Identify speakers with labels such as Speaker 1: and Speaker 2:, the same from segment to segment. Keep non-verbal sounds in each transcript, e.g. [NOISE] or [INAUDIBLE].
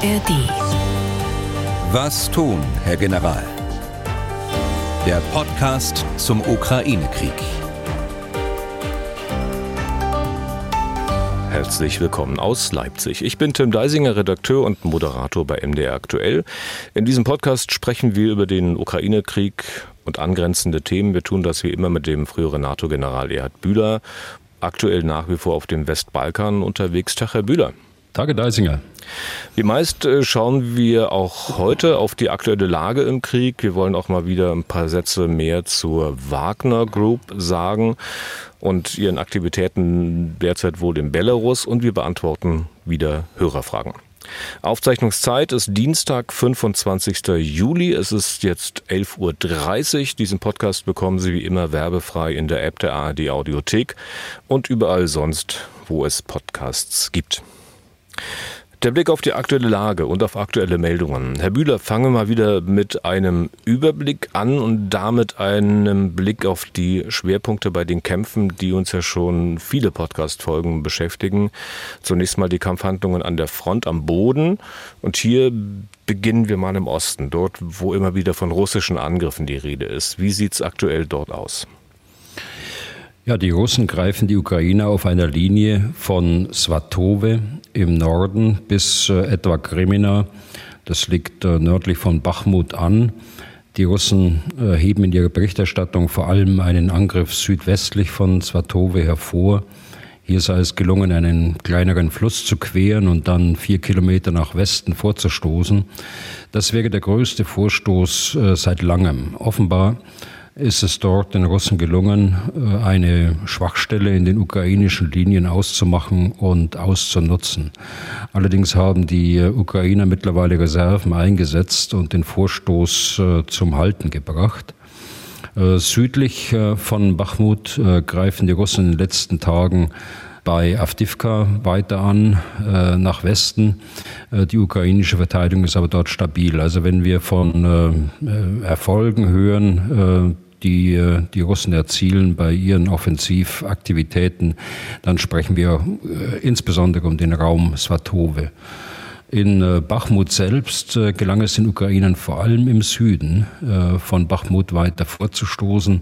Speaker 1: ARD.
Speaker 2: Was tun, Herr General? Der Podcast zum Ukraine-Krieg.
Speaker 3: Herzlich willkommen aus Leipzig. Ich bin Tim Deisinger, Redakteur und Moderator bei MDR Aktuell. In diesem Podcast sprechen wir über den Ukraine-Krieg und angrenzende Themen. Wir tun das wie immer mit dem früheren NATO-General Erhard Bühler, aktuell nach wie vor auf dem Westbalkan unterwegs. Tag, Herr Bühler.
Speaker 4: Tage Deisinger.
Speaker 3: Wie meist äh, schauen wir auch heute auf die aktuelle Lage im Krieg. Wir wollen auch mal wieder ein paar Sätze mehr zur Wagner Group sagen und ihren Aktivitäten derzeit wohl in Belarus und wir beantworten wieder Hörerfragen. Aufzeichnungszeit ist Dienstag, 25. Juli. Es ist jetzt 11.30 Uhr. Diesen Podcast bekommen Sie wie immer werbefrei in der App der ARD Audiothek und überall sonst, wo es Podcasts gibt. Der Blick auf die aktuelle Lage und auf aktuelle Meldungen. Herr Bühler, fangen wir mal wieder mit einem Überblick an und damit einem Blick auf die Schwerpunkte bei den Kämpfen, die uns ja schon viele Podcast-Folgen beschäftigen. Zunächst mal die Kampfhandlungen an der Front am Boden. Und hier beginnen wir mal im Osten, dort, wo immer wieder von russischen Angriffen die Rede ist. Wie sieht es aktuell dort aus?
Speaker 4: Ja, die Russen greifen die Ukraine auf einer Linie von Svatove im Norden bis äh, etwa Kremina. Das liegt äh, nördlich von Bachmut an. Die Russen äh, heben in ihrer Berichterstattung vor allem einen Angriff südwestlich von Svatove hervor. Hier sei es gelungen, einen kleineren Fluss zu queren und dann vier Kilometer nach Westen vorzustoßen. Das wäre der größte Vorstoß seit langem. Offenbar ist es dort den Russen gelungen, äh, eine Schwachstelle in den ukrainischen Linien auszumachen und auszunutzen. Allerdings haben die äh, Ukrainer mittlerweile Reserven eingesetzt und den Vorstoß äh, zum Halten gebracht. Südlich von Bachmut greifen die Russen in den letzten Tagen bei Avdivka weiter an, nach Westen. die ukrainische Verteidigung ist aber dort stabil. Also wenn wir von Erfolgen hören, die äh, die Russen erzielen bei ihren Offensivaktivitäten, dann sprechen wir äh, insbesondere um den Raum Svatove. In äh, Bachmut selbst gelang es den Ukrainern vor allem im Süden von Bachmut weiter vorzustoßen,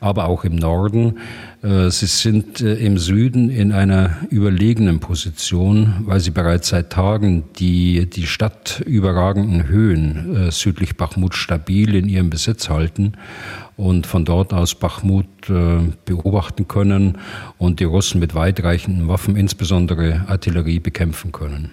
Speaker 4: aber auch im Norden. Sie sind im Süden in einer überlegenen Position, weil sie bereits seit Tagen die die Stadt überragenden Höhen südlich Bachmut stabil in ihrem Besitz halten und von dort aus Bachmut äh, beobachten können und die Russen mit weitreichenden Waffen, insbesondere Artillerie, bekämpfen können.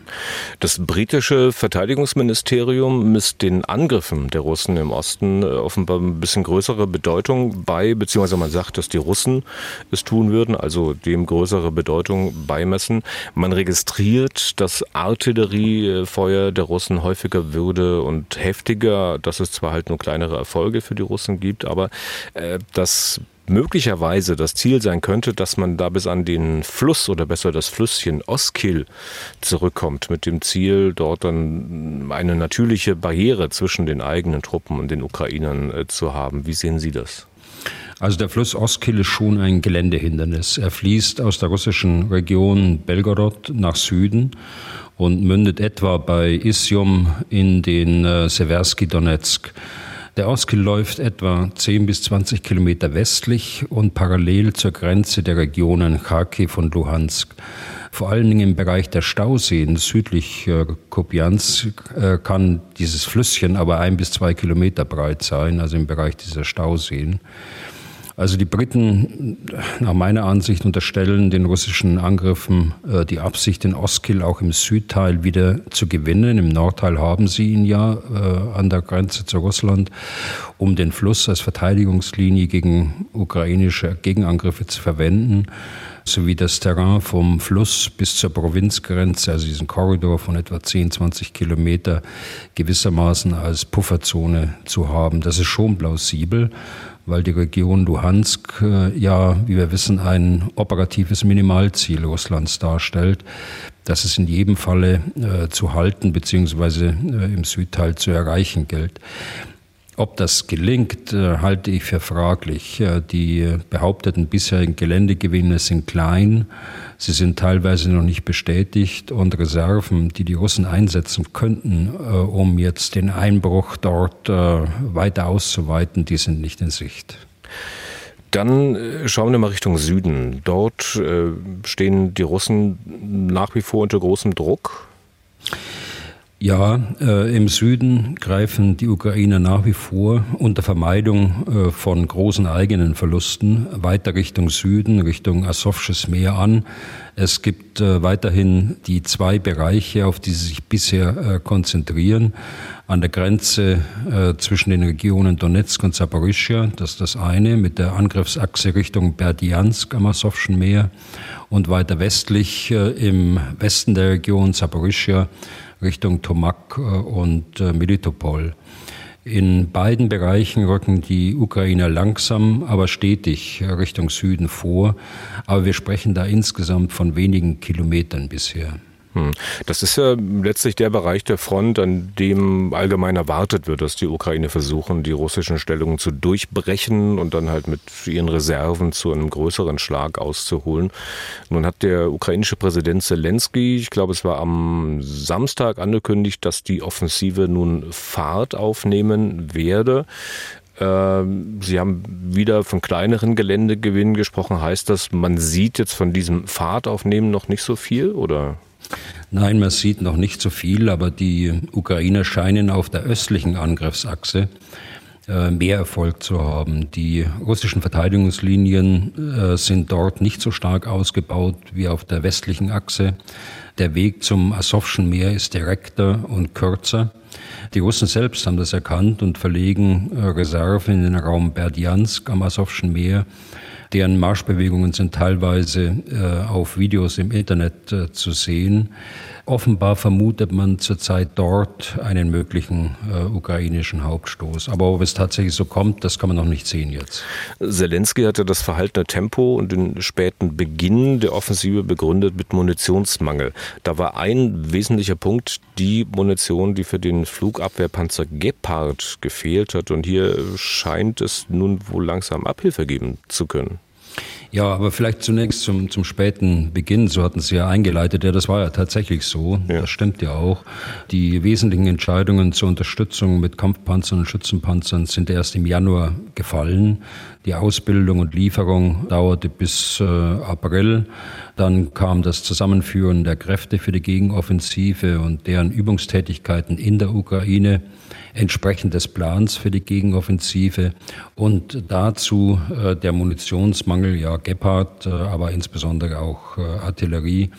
Speaker 3: Das britische Verteidigungsministerium misst den Angriffen der Russen im Osten äh, offenbar ein bisschen größere Bedeutung bei, beziehungsweise man sagt, dass die Russen es tun würden, also dem größere Bedeutung beimessen. Man registriert, dass Artilleriefeuer der Russen häufiger würde und heftiger, dass es zwar halt nur kleinere Erfolge für die Russen gibt, aber äh, dass möglicherweise das Ziel sein könnte, dass man da bis an den Fluss oder besser das Flüsschen Oskil zurückkommt, mit dem Ziel, dort dann eine natürliche Barriere zwischen den eigenen Truppen und den Ukrainern äh, zu haben. Wie sehen Sie das?
Speaker 4: Also der Fluss Oskil ist schon ein Geländehindernis. Er fließt aus der russischen Region Belgorod nach Süden und mündet etwa bei Isium in den äh, Seversky Donetsk. Der Oskil läuft etwa 10 bis 20 Kilometer westlich und parallel zur Grenze der Regionen Kharkiv und Luhansk. Vor allen Dingen im Bereich der Stauseen südlich äh, Kupiansk äh, kann dieses Flüsschen aber ein bis zwei Kilometer breit sein, also im Bereich dieser Stauseen. Also die Briten, nach meiner Ansicht, unterstellen den russischen Angriffen äh, die Absicht, den Oskil auch im Südteil wieder zu gewinnen. Im Nordteil haben sie ihn ja äh, an der Grenze zu Russland, um den Fluss als Verteidigungslinie gegen ukrainische Gegenangriffe zu verwenden sowie das Terrain vom Fluss bis zur Provinzgrenze, also diesen Korridor von etwa 10, 20 Kilometer gewissermaßen als Pufferzone zu haben. Das ist schon plausibel weil die Region Luhansk äh, ja, wie wir wissen, ein operatives Minimalziel Russlands darstellt, das es in jedem Falle äh, zu halten bzw. Äh, im Südteil zu erreichen gilt. Ob das gelingt, äh, halte ich für fraglich. Die behaupteten bisherigen Geländegewinne sind klein, sie sind teilweise noch nicht bestätigt und Reserven, die die Russen einsetzen könnten, um jetzt den Einbruch dort weiter auszuweiten, die sind nicht in Sicht.
Speaker 3: Dann äh, schauen wir mal Richtung Süden. Dort äh, stehen die Russen nach wie vor unter großem Druck.
Speaker 4: Ja, äh, im Süden greifen die Ukrainer nach wie vor unter Vermeidung äh, von großen eigenen Verlusten weiter Richtung Süden, Richtung Asowsches Meer an. Es gibt äh, weiterhin die zwei Bereiche, auf die sie sich bisher äh, konzentrieren. An der Grenze äh, zwischen den Regionen Donetsk und Saporischia, das ist das eine, mit der Angriffsachse Richtung Berdiansk am Asowschen Meer und weiter westlich äh, im Westen der Region Saporischia Richtung Tomak äh, und äh, Melitopol. In beiden Bereichen rücken die Ukrainer langsam, aber stetig Richtung Süden vor. Aber wir sprechen da insgesamt von wenigen Kilometern bisher.
Speaker 3: Hm. Das ist ja letztlich der Bereich der Front, an dem allgemein erwartet wird, dass die Ukraine versuchen, die russischen Stellungen zu durchbrechen und dann halt mit ihren Reserven zu einem größeren Schlag auszuholen. Nun hat der ukrainische Präsident Zelensky, ich glaube es war am Samstag angekündigt, dass die Offensive nun Fahrt aufnehmen werde. Ähm, Sie haben wieder von kleineren Geländegewinnen gesprochen. Heißt das, man sieht jetzt von diesem Fahrtaufnehmen noch nicht so viel, oder?
Speaker 4: Nein, man sieht noch nicht so viel, aber die Ukrainer scheinen auf der östlichen Angriffsachse äh, mehr Erfolg zu haben. Die russischen Verteidigungslinien äh, sind dort nicht so stark ausgebaut wie auf der westlichen Achse. Der Weg zum Asowschen Meer ist direkter und kürzer. Die Russen selbst haben das erkannt und verlegen äh, Reserven in den Raum Berdiansk am Asowschen Meer Deren Marschbewegungen sind teilweise äh, auf Videos im Internet äh, zu sehen. Offenbar vermutet man zurzeit dort einen möglichen äh, ukrainischen Hauptstoß. Aber ob es tatsächlich so kommt, das kann man noch nicht sehen jetzt.
Speaker 3: Zelensky hatte das verhaltene Tempo und den späten Beginn der Offensive begründet mit Munitionsmangel. Da war ein wesentlicher Punkt die Munition, die für den Flugabwehrpanzer Gepard gefehlt hat. Und hier scheint es nun wohl langsam Abhilfe geben zu können.
Speaker 4: Ja, aber vielleicht zunächst zum, zum späten Beginn, so hatten Sie ja eingeleitet, ja, das war ja tatsächlich so, ja. das stimmt ja auch. Die wesentlichen Entscheidungen zur Unterstützung mit Kampfpanzern und Schützenpanzern sind erst im Januar gefallen. Die Ausbildung und Lieferung dauerte bis äh, April. Dann kam das Zusammenführen der Kräfte für die Gegenoffensive und deren Übungstätigkeiten in der Ukraine entsprechend des Plans für die Gegenoffensive und dazu äh, der Munitionsmangel, ja Gepard, äh, aber insbesondere auch äh, Artillerie.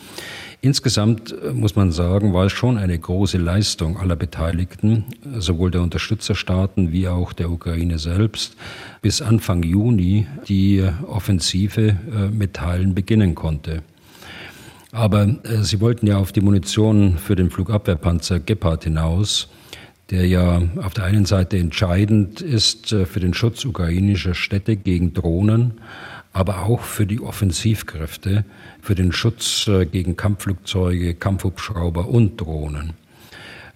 Speaker 4: Insgesamt äh, muss man sagen, war es schon eine große Leistung aller Beteiligten, sowohl der Unterstützerstaaten wie auch der Ukraine selbst, bis Anfang Juni die Offensive äh, mit Teilen beginnen konnte. Aber äh, sie wollten ja auf die Munition für den Flugabwehrpanzer Gepard hinaus der ja auf der einen Seite entscheidend ist äh, für den Schutz ukrainischer Städte gegen Drohnen, aber auch für die Offensivkräfte, für den Schutz äh, gegen Kampfflugzeuge, Kampfhubschrauber und Drohnen.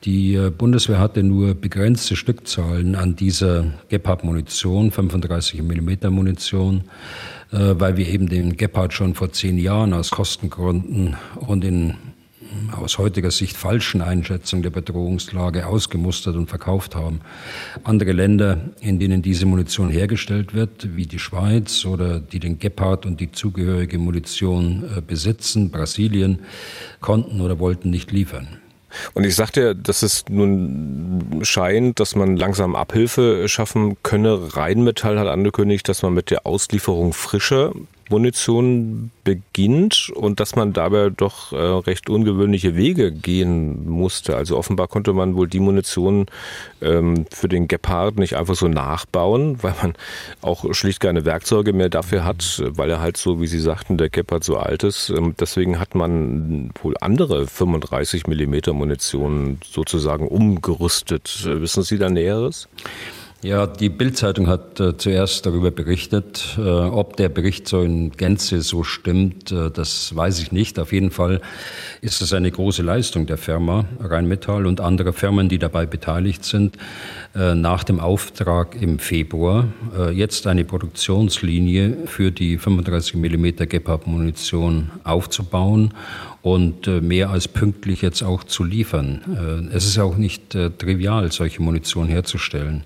Speaker 4: Die äh, Bundeswehr hatte nur begrenzte Stückzahlen an dieser Gepard-Munition, 35 mm Munition, weil wir eben den Gepard schon vor zehn Jahren aus Kostengründen und in aus heutiger Sicht falschen Einschätzung der Bedrohungslage ausgemustert und verkauft haben. Andere Länder, in denen diese Munition hergestellt wird, wie die Schweiz oder die den Gepard und die zugehörige Munition äh, besitzen, Brasilien, konnten oder wollten nicht liefern.
Speaker 3: Und ich sagte, dass es nun scheint, dass man langsam Abhilfe schaffen könne. Rheinmetall hat angekündigt, dass man mit der Auslieferung frischer Munition beginnt und dass man dabei doch äh, recht ungewöhnliche Wege gehen musste. Also offenbar konnte man wohl die Munition ähm, für den Gepard nicht einfach so nachbauen, weil man auch schlicht keine Werkzeuge mehr dafür hat, weil er halt so, wie Sie sagten, der Gepard so alt ist. Ähm, deswegen hat man wohl andere 35 Millimeter Munition sozusagen umgerüstet. Wissen Sie da Näheres?
Speaker 4: Ja, die Bildzeitung hat äh, zuerst darüber berichtet. Äh, ob der Bericht so in Gänze so stimmt, äh, das weiß ich nicht. Auf jeden Fall ist es eine große Leistung der Firma Rheinmetall und anderer Firmen, die dabei beteiligt sind, äh, nach dem Auftrag im Februar äh, jetzt eine Produktionslinie für die 35 mm Gepard-Munition aufzubauen und äh, mehr als pünktlich jetzt auch zu liefern. Äh, es ist auch nicht äh, trivial, solche Munition herzustellen.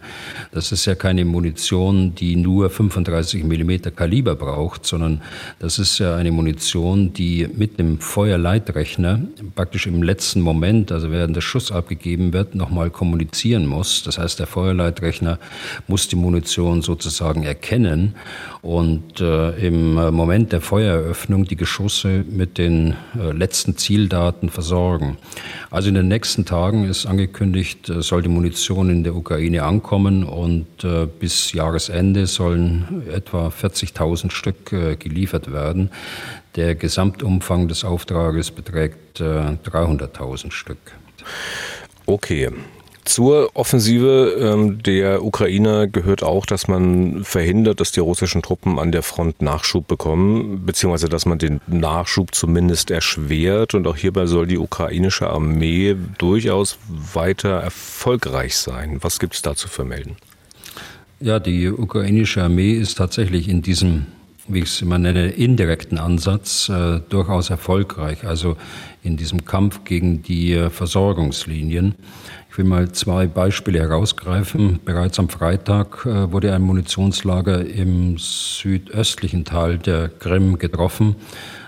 Speaker 4: Das ist ja keine Munition, die nur 35 mm Kaliber braucht, sondern das ist ja eine Munition, die mit dem Feuerleitrechner praktisch im letzten Moment, also während der Schuss abgegeben wird, nochmal kommunizieren muss. Das heißt, der Feuerleitrechner muss die Munition sozusagen erkennen und im Moment der Feuereröffnung die Geschosse mit den äh, letzten Zieldaten versorgen. Also in den nächsten Tagen ist angekündigt, äh, soll die Munition in der Ukraine ankommen und äh, bis Jahresende sollen etwa 40.000 Stück äh, geliefert werden. Der Gesamtumfang des Auftrages beträgt 300.000 Stück.
Speaker 3: Okay, zur Offensive ähm, der Ukrainer gehört auch, dass man verhindert, dass die russischen Truppen an der Front Nachschub bekommen, beziehungsweise dass man den Nachschub zumindest erschwert. Und auch hierbei soll die ukrainische Armee durchaus weiter erfolgreich sein. Was gibt es dazu zu vermelden?
Speaker 4: Ja, die ukrainische Armee ist tatsächlich in diesem wie ich es immer nenne, indirekten Ansatz äh, durchaus erfolgreich, also in diesem Kampf gegen die äh, Versorgungslinien. Ich will mal zwei Beispiele herausgreifen. Bereits am Freitag äh, wurde ein Munitionslager im südöstlichen Teil der Krim getroffen.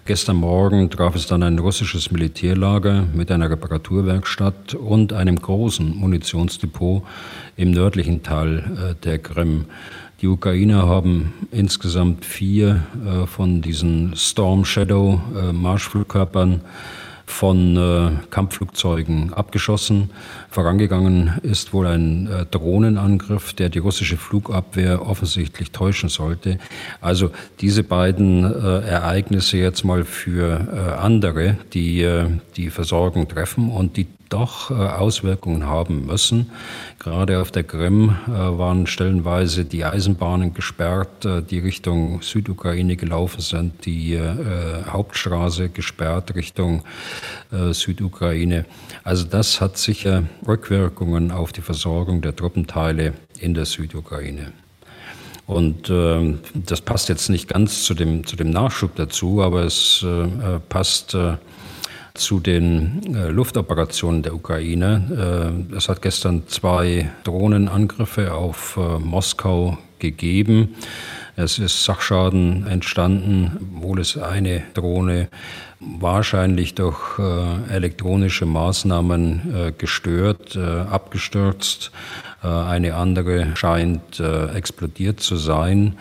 Speaker 4: Gestern Morgen traf es dann ein russisches Militärlager mit einer Reparaturwerkstatt und einem großen Munitionsdepot im nördlichen Teil äh, der Krim. Die Ukrainer haben insgesamt vier äh, von diesen Storm Shadow Marschflugkörpern von Kampfflugzeugen abgeschossen. Vorangegangen ist wohl ein äh, Drohnenangriff, der die russische Flugabwehr offensichtlich täuschen sollte. Also diese beiden äh, Ereignisse jetzt mal für äh, andere, die äh, die Versorgung treffen und die doch äh, Auswirkungen haben müssen. Gerade auf der Krim äh, waren stellenweise die Eisenbahnen gesperrt, die Richtung Südukraine gelaufen sind, die Hauptstraße gesperrt Richtung Südukraine. Also das hat sicher Rückwirkungen auf die Versorgung der Truppenteile in der Südukraine. Und äh, das passt jetzt nicht ganz zu dem, zu dem Nachschub dazu, aber es äh, passt äh, zu den äh, Luftoperationen der Ukraine. Äh, es hat gestern zwei Drohnenangriffe auf äh, Moskau gegeben. Es ist Sachschaden entstanden, obwohl es eine Drohne wahrscheinlich durch äh, elektronische Maßnahmen äh, gestört, äh, abgestürzt. eine andere scheint explodiert zu sein.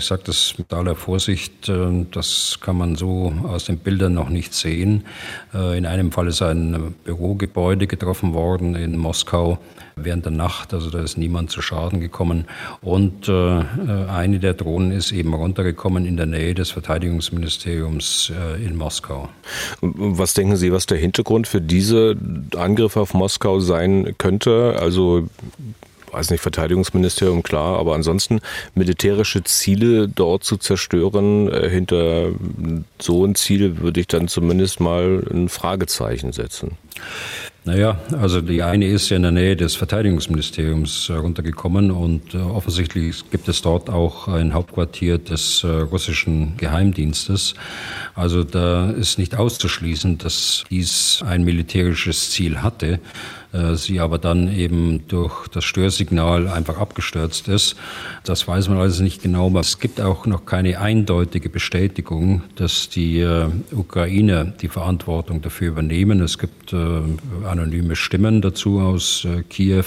Speaker 4: Ich sage das mit aller Vorsicht, äh, das kann man so aus den Bildern noch nicht sehen. Äh, in einem Fall ist ein Bürogebäude getroffen worden in Moskau während der Nacht, also da ist niemand zu Schaden gekommen. Und äh, eine der Drohnen ist eben runtergekommen in der Nähe des Verteidigungsministeriums in Moskau.
Speaker 3: Was denken Sie, was der Hintergrund für diese Angriffe auf Moskau sein könnte? Also weiß nicht, Verteidigungsministerium, klar, aber ansonsten militärische Ziele dort zu zerstören, äh, hinter so ein Ziel würde ich dann zumindest mal ein Fragezeichen setzen.
Speaker 4: Naja, also die eine ist ja in der Nähe des Verteidigungsministeriums äh, runtergekommen und äh, offensichtlich gibt es dort auch ein Hauptquartier des russischen Geheimdienstes. Also da ist nicht auszuschließen, dass dies ein militärisches Ziel hatte. Äh, sie aber dann eben durch das Störsignal einfach abgestürzt ist. Das weiß man also nicht genau, aber es gibt auch noch keine eindeutige Bestätigung, dass die äh, Ukrainer die Verantwortung dafür übernehmen. Es gibt äh, anonyme Stimmen dazu aus Kiew.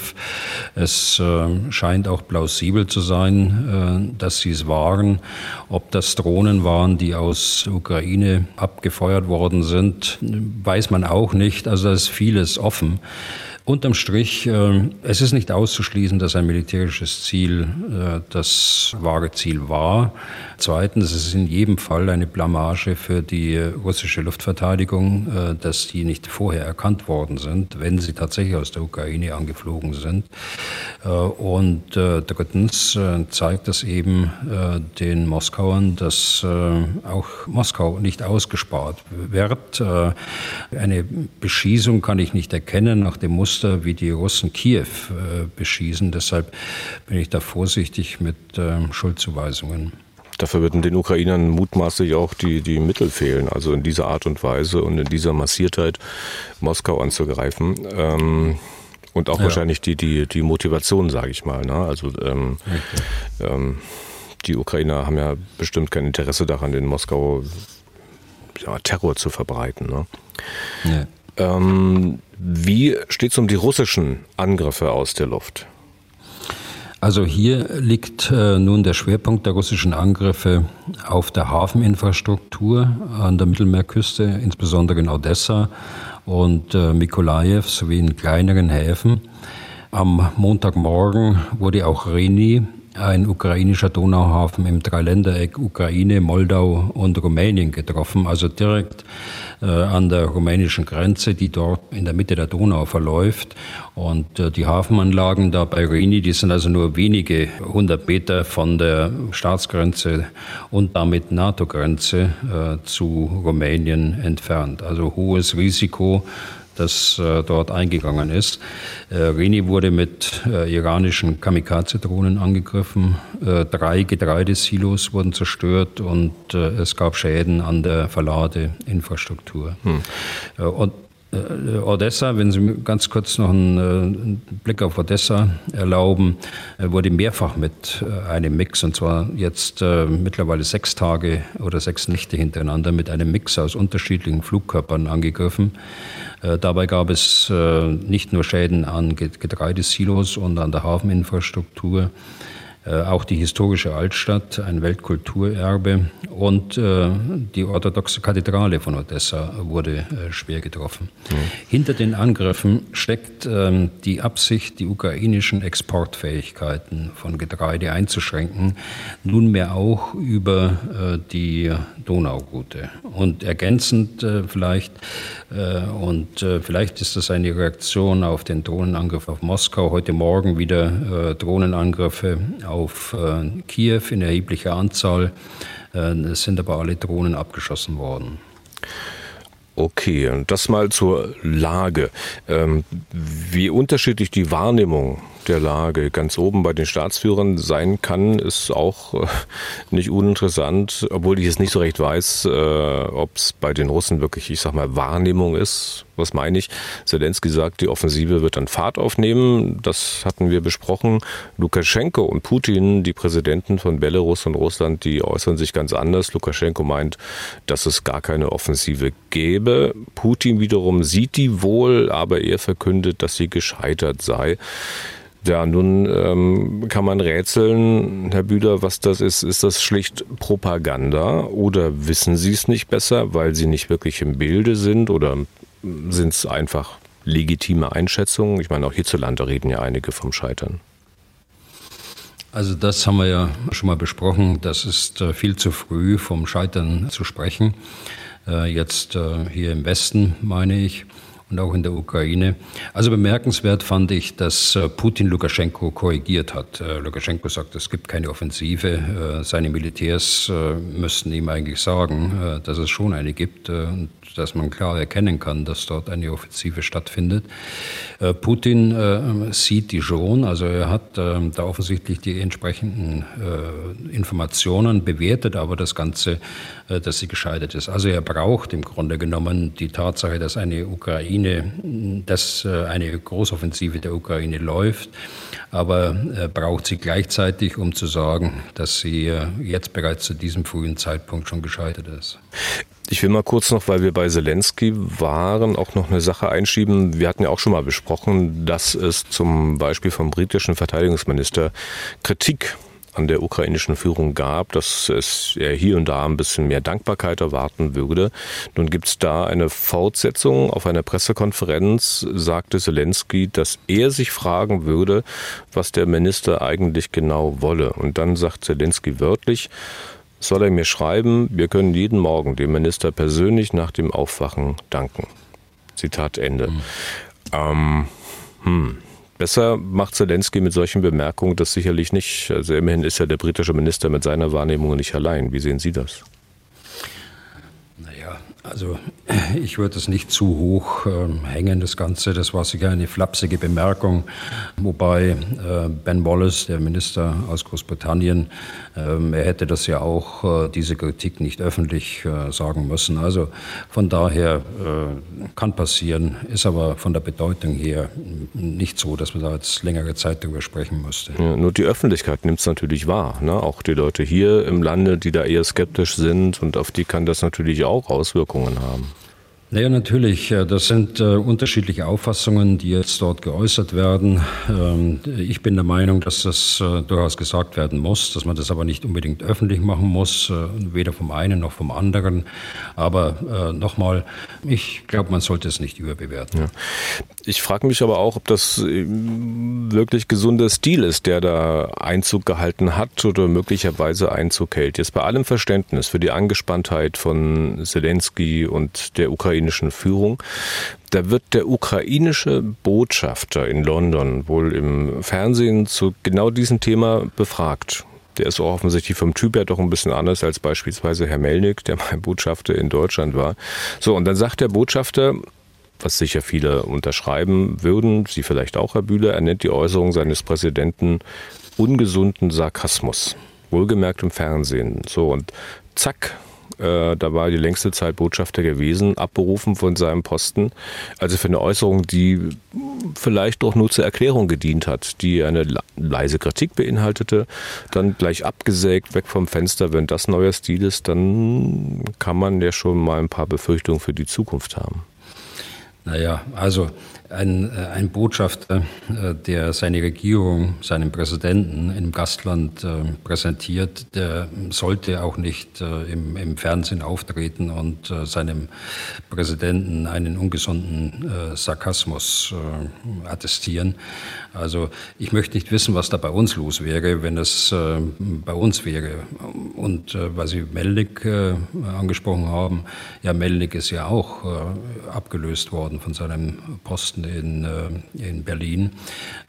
Speaker 4: Es scheint auch plausibel zu sein, dass sie es waren. Ob das Drohnen waren, die aus Ukraine abgefeuert worden sind, weiß man auch nicht. Also da ist vieles offen. Unterm Strich, äh, es ist nicht auszuschließen, dass ein militärisches Ziel äh, das wahre Ziel war. Zweitens, es ist in jedem Fall eine Blamage für die russische Luftverteidigung, äh, dass die nicht vorher erkannt worden sind, wenn sie tatsächlich aus der Ukraine angeflogen sind. Äh, und drittens zeigt das eben den Moskauern, dass auch Moskau nicht ausgespart wird. Eine Beschießung kann ich nicht erkennen nach dem Muster, wie die Russen Kiew beschießen. Deshalb bin ich da vorsichtig mit Schuldzuweisungen.
Speaker 3: Dafür würden den Ukrainern mutmaßlich auch die, die Mittel fehlen, also in dieser Art und Weise und in dieser Massiertheit Moskau anzugreifen. Ähm, und auch ja. wahrscheinlich die, die, die Motivation, sage ich mal. Ne? Also ähm, okay. ähm, die Ukrainer haben ja bestimmt kein Interesse daran, den Moskau ja, Terror zu verbreiten. Ne? Ja. Ähm, wie steht es um die russischen Angriffe aus der Luft?
Speaker 4: Also hier liegt äh, nun der Schwerpunkt der russischen Angriffe auf der Hafeninfrastruktur an der Mittelmeerküste, insbesondere in Odessa und äh, Mikolajew sowie in kleineren Häfen. Am Montagmorgen wurde auch Reni, ein ukrainischer Donauhafen im Dreiländereck Ukraine, Moldau und Rumänien getroffen, also direkt äh, an der rumänischen Grenze, die dort in der Mitte der Donau verläuft. Und äh, die Hafenanlagen da bei Rini, die sind also nur wenige hundert Meter von der Staatsgrenze und damit NATO-Grenze äh, zu Rumänien entfernt. Also hohes Risiko das äh, dort eingegangen ist. Äh, Reni wurde mit äh, iranischen Kamikaze-Drohnen angegriffen. Drei Getreidesilos wurden zerstört und es gab Schäden an der Verladeinfrastruktur. Hm. Und Odessa, wenn Sie mir ganz kurz noch einen Blick auf Odessa erlauben, wurde mehrfach mit einem Mix, und zwar jetzt mittlerweile sechs Tage oder sechs Nächte hintereinander, mit einem Mix aus unterschiedlichen Flugkörpern angegriffen. Äh, dabei gab es äh, nicht nur Schäden an Getreidesilos und an der Hafeninfrastruktur, äh, auch die historische Altstadt, ein Weltkulturerbe und äh, die orthodoxe Kathedrale von Odessa wurde äh, schwer getroffen. Mhm. Hinter den Angriffen steckt ähm, die Absicht, die ukrainischen Exportfähigkeiten von Getreide einzuschränken, nunmehr auch über die Donauroute. Und ergänzend vielleicht, und vielleicht ist das eine Reaktion auf den Drohnenangriff auf Moskau, heute Morgen wieder Drohnenangriffe auf äh, Kiew in erheblicher Anzahl. Äh, es sind aber alle Drohnen abgeschossen worden.
Speaker 3: Okay, das mal zur Lage. Ähm, wie unterschiedlich die Wahrnehmung der Lage ganz oben bei den Staatsführern sein kann, ist auch äh, nicht uninteressant, obwohl ich es nicht so recht weiß, äh, ob es bei den Russen wirklich, ich sag mal, Wahrnehmung ist. Was meine ich? Zelensky sagt, die Offensive wird dann Fahrt aufnehmen. Das hatten wir besprochen. Lukaschenko und Putin, die Präsidenten von Belarus und Russland, die äußern sich ganz anders. Lukaschenko meint, dass es gar keine Offensive gäbe. Putin wiederum sieht die wohl, aber er verkündet, dass sie gescheitert sei. Ja, nun ähm, kann man rätseln, Herr Büder, was das ist. Ist das schlicht Propaganda oder wissen Sie es nicht besser, weil Sie nicht wirklich im Bilde sind oder sind es einfach legitime Einschätzungen? Ich meine, auch hierzulande reden ja einige vom Scheitern.
Speaker 4: Also das haben wir ja schon mal besprochen. Das ist äh, viel zu früh vom Scheitern zu sprechen. Äh, jetzt äh, hier im Westen meine ich und auch in der Ukraine. Also bemerkenswert fand ich, dass äh, Putin Lukaschenko korrigiert hat. Äh, Lukaschenko sagt, es gibt keine Offensive. Äh, seine Militärs müssten ihm eigentlich sagen, dass es schon eine gibt und dass man klar erkennen kann, dass dort eine Offensive stattfindet. Putin sieht die schon, also er hat da offensichtlich die entsprechenden Informationen bewertet, aber das Ganze, dass sie gescheitert ist. Also er braucht im Grunde genommen die Tatsache, dass eine Ukraine dass äh, eine Großoffensive der Ukraine läuft, aber äh, braucht sie gleichzeitig, um zu sagen, dass sie äh, jetzt bereits zu diesem frühen Zeitpunkt schon gescheitert ist.
Speaker 3: Ich will mal kurz noch, weil wir bei Zelensky waren, auch noch eine Sache einschieben. Wir hatten ja auch schon mal besprochen, dass es zum Beispiel vom britischen Verteidigungsminister Kritik an der ukrainischen Führung gab, dass es er hier und da ein bisschen mehr Dankbarkeit erwarten würde. Nun gibt es da eine Fortsetzung. Auf einer Pressekonferenz sagte Zelensky, dass er sich fragen würde, was der Minister eigentlich genau wolle. Und dann sagt Zelensky wörtlich, soll er mir schreiben, wir können jeden Morgen dem Minister persönlich nach dem Aufwachen danken. Zitat Ende. Mhm. Ähm, hm. Besser macht Zelensky mit solchen Bemerkungen das sicherlich nicht. Also immerhin ist ja der britische Minister mit seiner Wahrnehmung nicht allein. Wie sehen Sie das?
Speaker 4: Also [CLEARS THROAT] ich würde es nicht zu hoch äh, hängen, das Ganze. Das war sicher eine flapsige Bemerkung, wobei äh, Ben Wallace, der Minister aus Großbritannien, äh, er hätte das ja auch, äh, diese Kritik nicht öffentlich äh, sagen müssen. Also von daher äh, kann passieren, ist aber von der Bedeutung her nicht so, dass man da jetzt längere Zeit darüber sprechen müsste.
Speaker 3: Ja, nur die Öffentlichkeit nimmt es natürlich wahr. Ne? Auch die Leute hier im Lande, die da eher skeptisch sind und auf die kann das natürlich auch Auswirkungen haben.
Speaker 4: Naja, natürlich. Äh, das sind äh, unterschiedliche Auffassungen, die jetzt dort geäußert werden. Ähm, ich bin der Meinung, dass das äh, durchaus gesagt werden muss, dass man das aber nicht unbedingt öffentlich machen muss, äh, weder vom einen noch vom anderen. Aber äh, nochmal, ich glaube, man sollte es nicht überbewerten. Ja.
Speaker 3: Ich frage mich aber auch, ob das äh, wirklich gesunder Stil ist, der da Einzug gehalten hat oder möglicherweise Einzug hält. Jetzt bei allem Verständnis für die Angespanntheit von Zelensky und der Ukraine ukrainischen Führung. Da wird der ukrainische Botschafter in London wohl im Fernsehen zu genau diesem Thema befragt. Der ist auch offensichtlich vom Typ her doch ein bisschen anders als beispielsweise Herr Melnick, der mein Botschafter in Deutschland war. So, und dann sagt der Botschafter, was sicher viele unterschreiben würden, Sie vielleicht auch, Herr Bühler, er nennt die Äußerung seines Präsidenten ungesunden Sarkasmus. Wohlgemerkt im Fernsehen. So, und zack, äh, da war die längste Zeit Botschafter gewesen, abberufen von seinem Posten. Also für eine Äußerung, die vielleicht doch nur zur Erklärung gedient hat, die eine leise Kritik beinhaltete, dann gleich abgesägt, weg vom Fenster. Wenn das neuer Stil ist, dann kann man ja schon mal ein paar Befürchtungen für die Zukunft haben.
Speaker 4: Naja, also ein, äh, ein Botschafter, äh, der seine Regierung, seinen Präsidenten im Gastland äh, präsentiert, der sollte auch nicht im, im Fernsehen auftreten und seinem Präsidenten einen ungesunden Sarkasmus attestieren. Also ich möchte nicht wissen, was da bei uns los wäre, wenn es bei uns wäre. Und weil Sie Melnik angesprochen haben, ja, Melnik ist ja auch abgelöst worden von seinem Posten in, äh, in Berlin,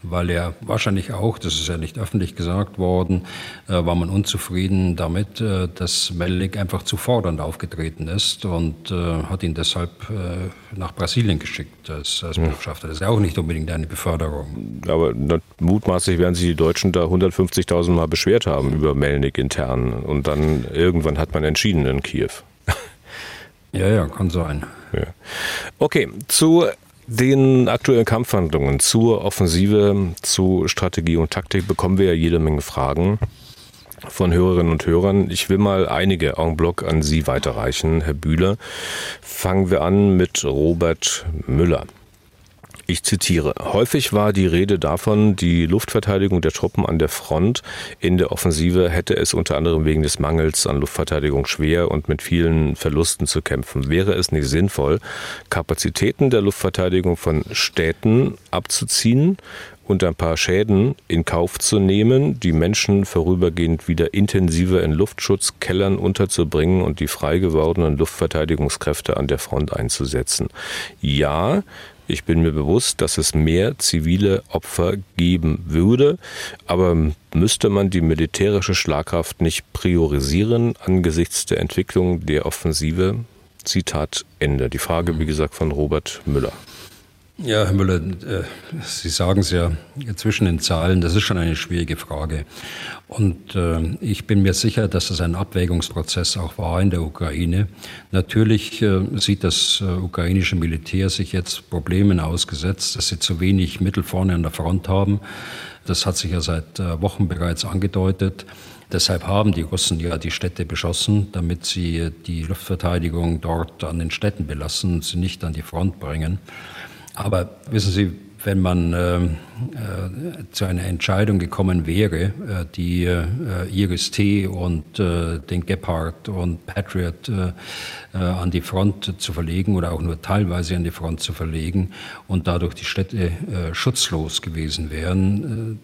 Speaker 4: weil er wahrscheinlich auch, das ist ja nicht öffentlich gesagt worden, äh, war man unzufrieden damit, äh, dass Melnik einfach zu fordernd aufgetreten ist und hat ihn deshalb nach Brasilien geschickt als, als Botschafter. Das ist ja auch nicht unbedingt eine Beförderung.
Speaker 3: Aber mutmaßlich werden sich die Deutschen da 150.000 Mal beschwert haben über Melnik intern und dann irgendwann hat man entschieden in Kiew. [LAUGHS]
Speaker 4: Ja, ja, kann sein. Ja.
Speaker 3: Okay, zu den aktuellen Kampfhandlungen zur Offensive, zu Strategie und Taktik bekommen wir ja jede Menge Fragen von Hörerinnen und Hörern. Ich will mal einige en bloc an Sie weiterreichen, Herr Bühler. Fangen wir an mit Robert Müller. Ich zitiere. Häufig war die Rede davon, die Luftverteidigung der Truppen an der Front in der Offensive hätte es unter anderem wegen des Mangels an Luftverteidigung schwer und mit vielen Verlusten zu kämpfen. Wäre es nicht sinnvoll, Kapazitäten der Luftverteidigung von Städten abzuziehen und ein paar Schäden in Kauf zu nehmen, die Menschen vorübergehend wieder intensiver in Luftschutzkellern unterzubringen und die frei gewordenen Luftverteidigungskräfte an der Front einzusetzen. Ja, ich bin mir bewusst, dass es mehr zivile Opfer geben würde, aber müsste man die militärische Schlagkraft nicht priorisieren angesichts der Entwicklung der Offensive? Zitat Ende. Die Frage, wie gesagt, von Robert Müller.
Speaker 4: Ja, Herr Müller, äh, Sie sagen es ja zwischen den Zahlen, das ist schon eine schwierige Frage. Und äh, ich bin mir sicher, dass das ein Abwägungsprozess auch war in der Ukraine. Natürlich äh, sieht das ukrainische Militär sich jetzt Problemen ausgesetzt, dass sie zu wenig Mittel vorne an der Front haben. Das hat sich ja seit Wochen bereits angedeutet. Deshalb haben die Russen ja die Städte beschossen, damit sie die Luftverteidigung dort an den Städten belassen und sie nicht an die Front bringen. Aber wissen Sie, wenn man äh, zu einer Entscheidung gekommen wäre, äh, die äh, Iris T. und äh, den Gephardt und Patriot äh, äh, an die Front zu verlegen oder auch nur teilweise an die Front zu verlegen und dadurch die Städte schutzlos gewesen wären.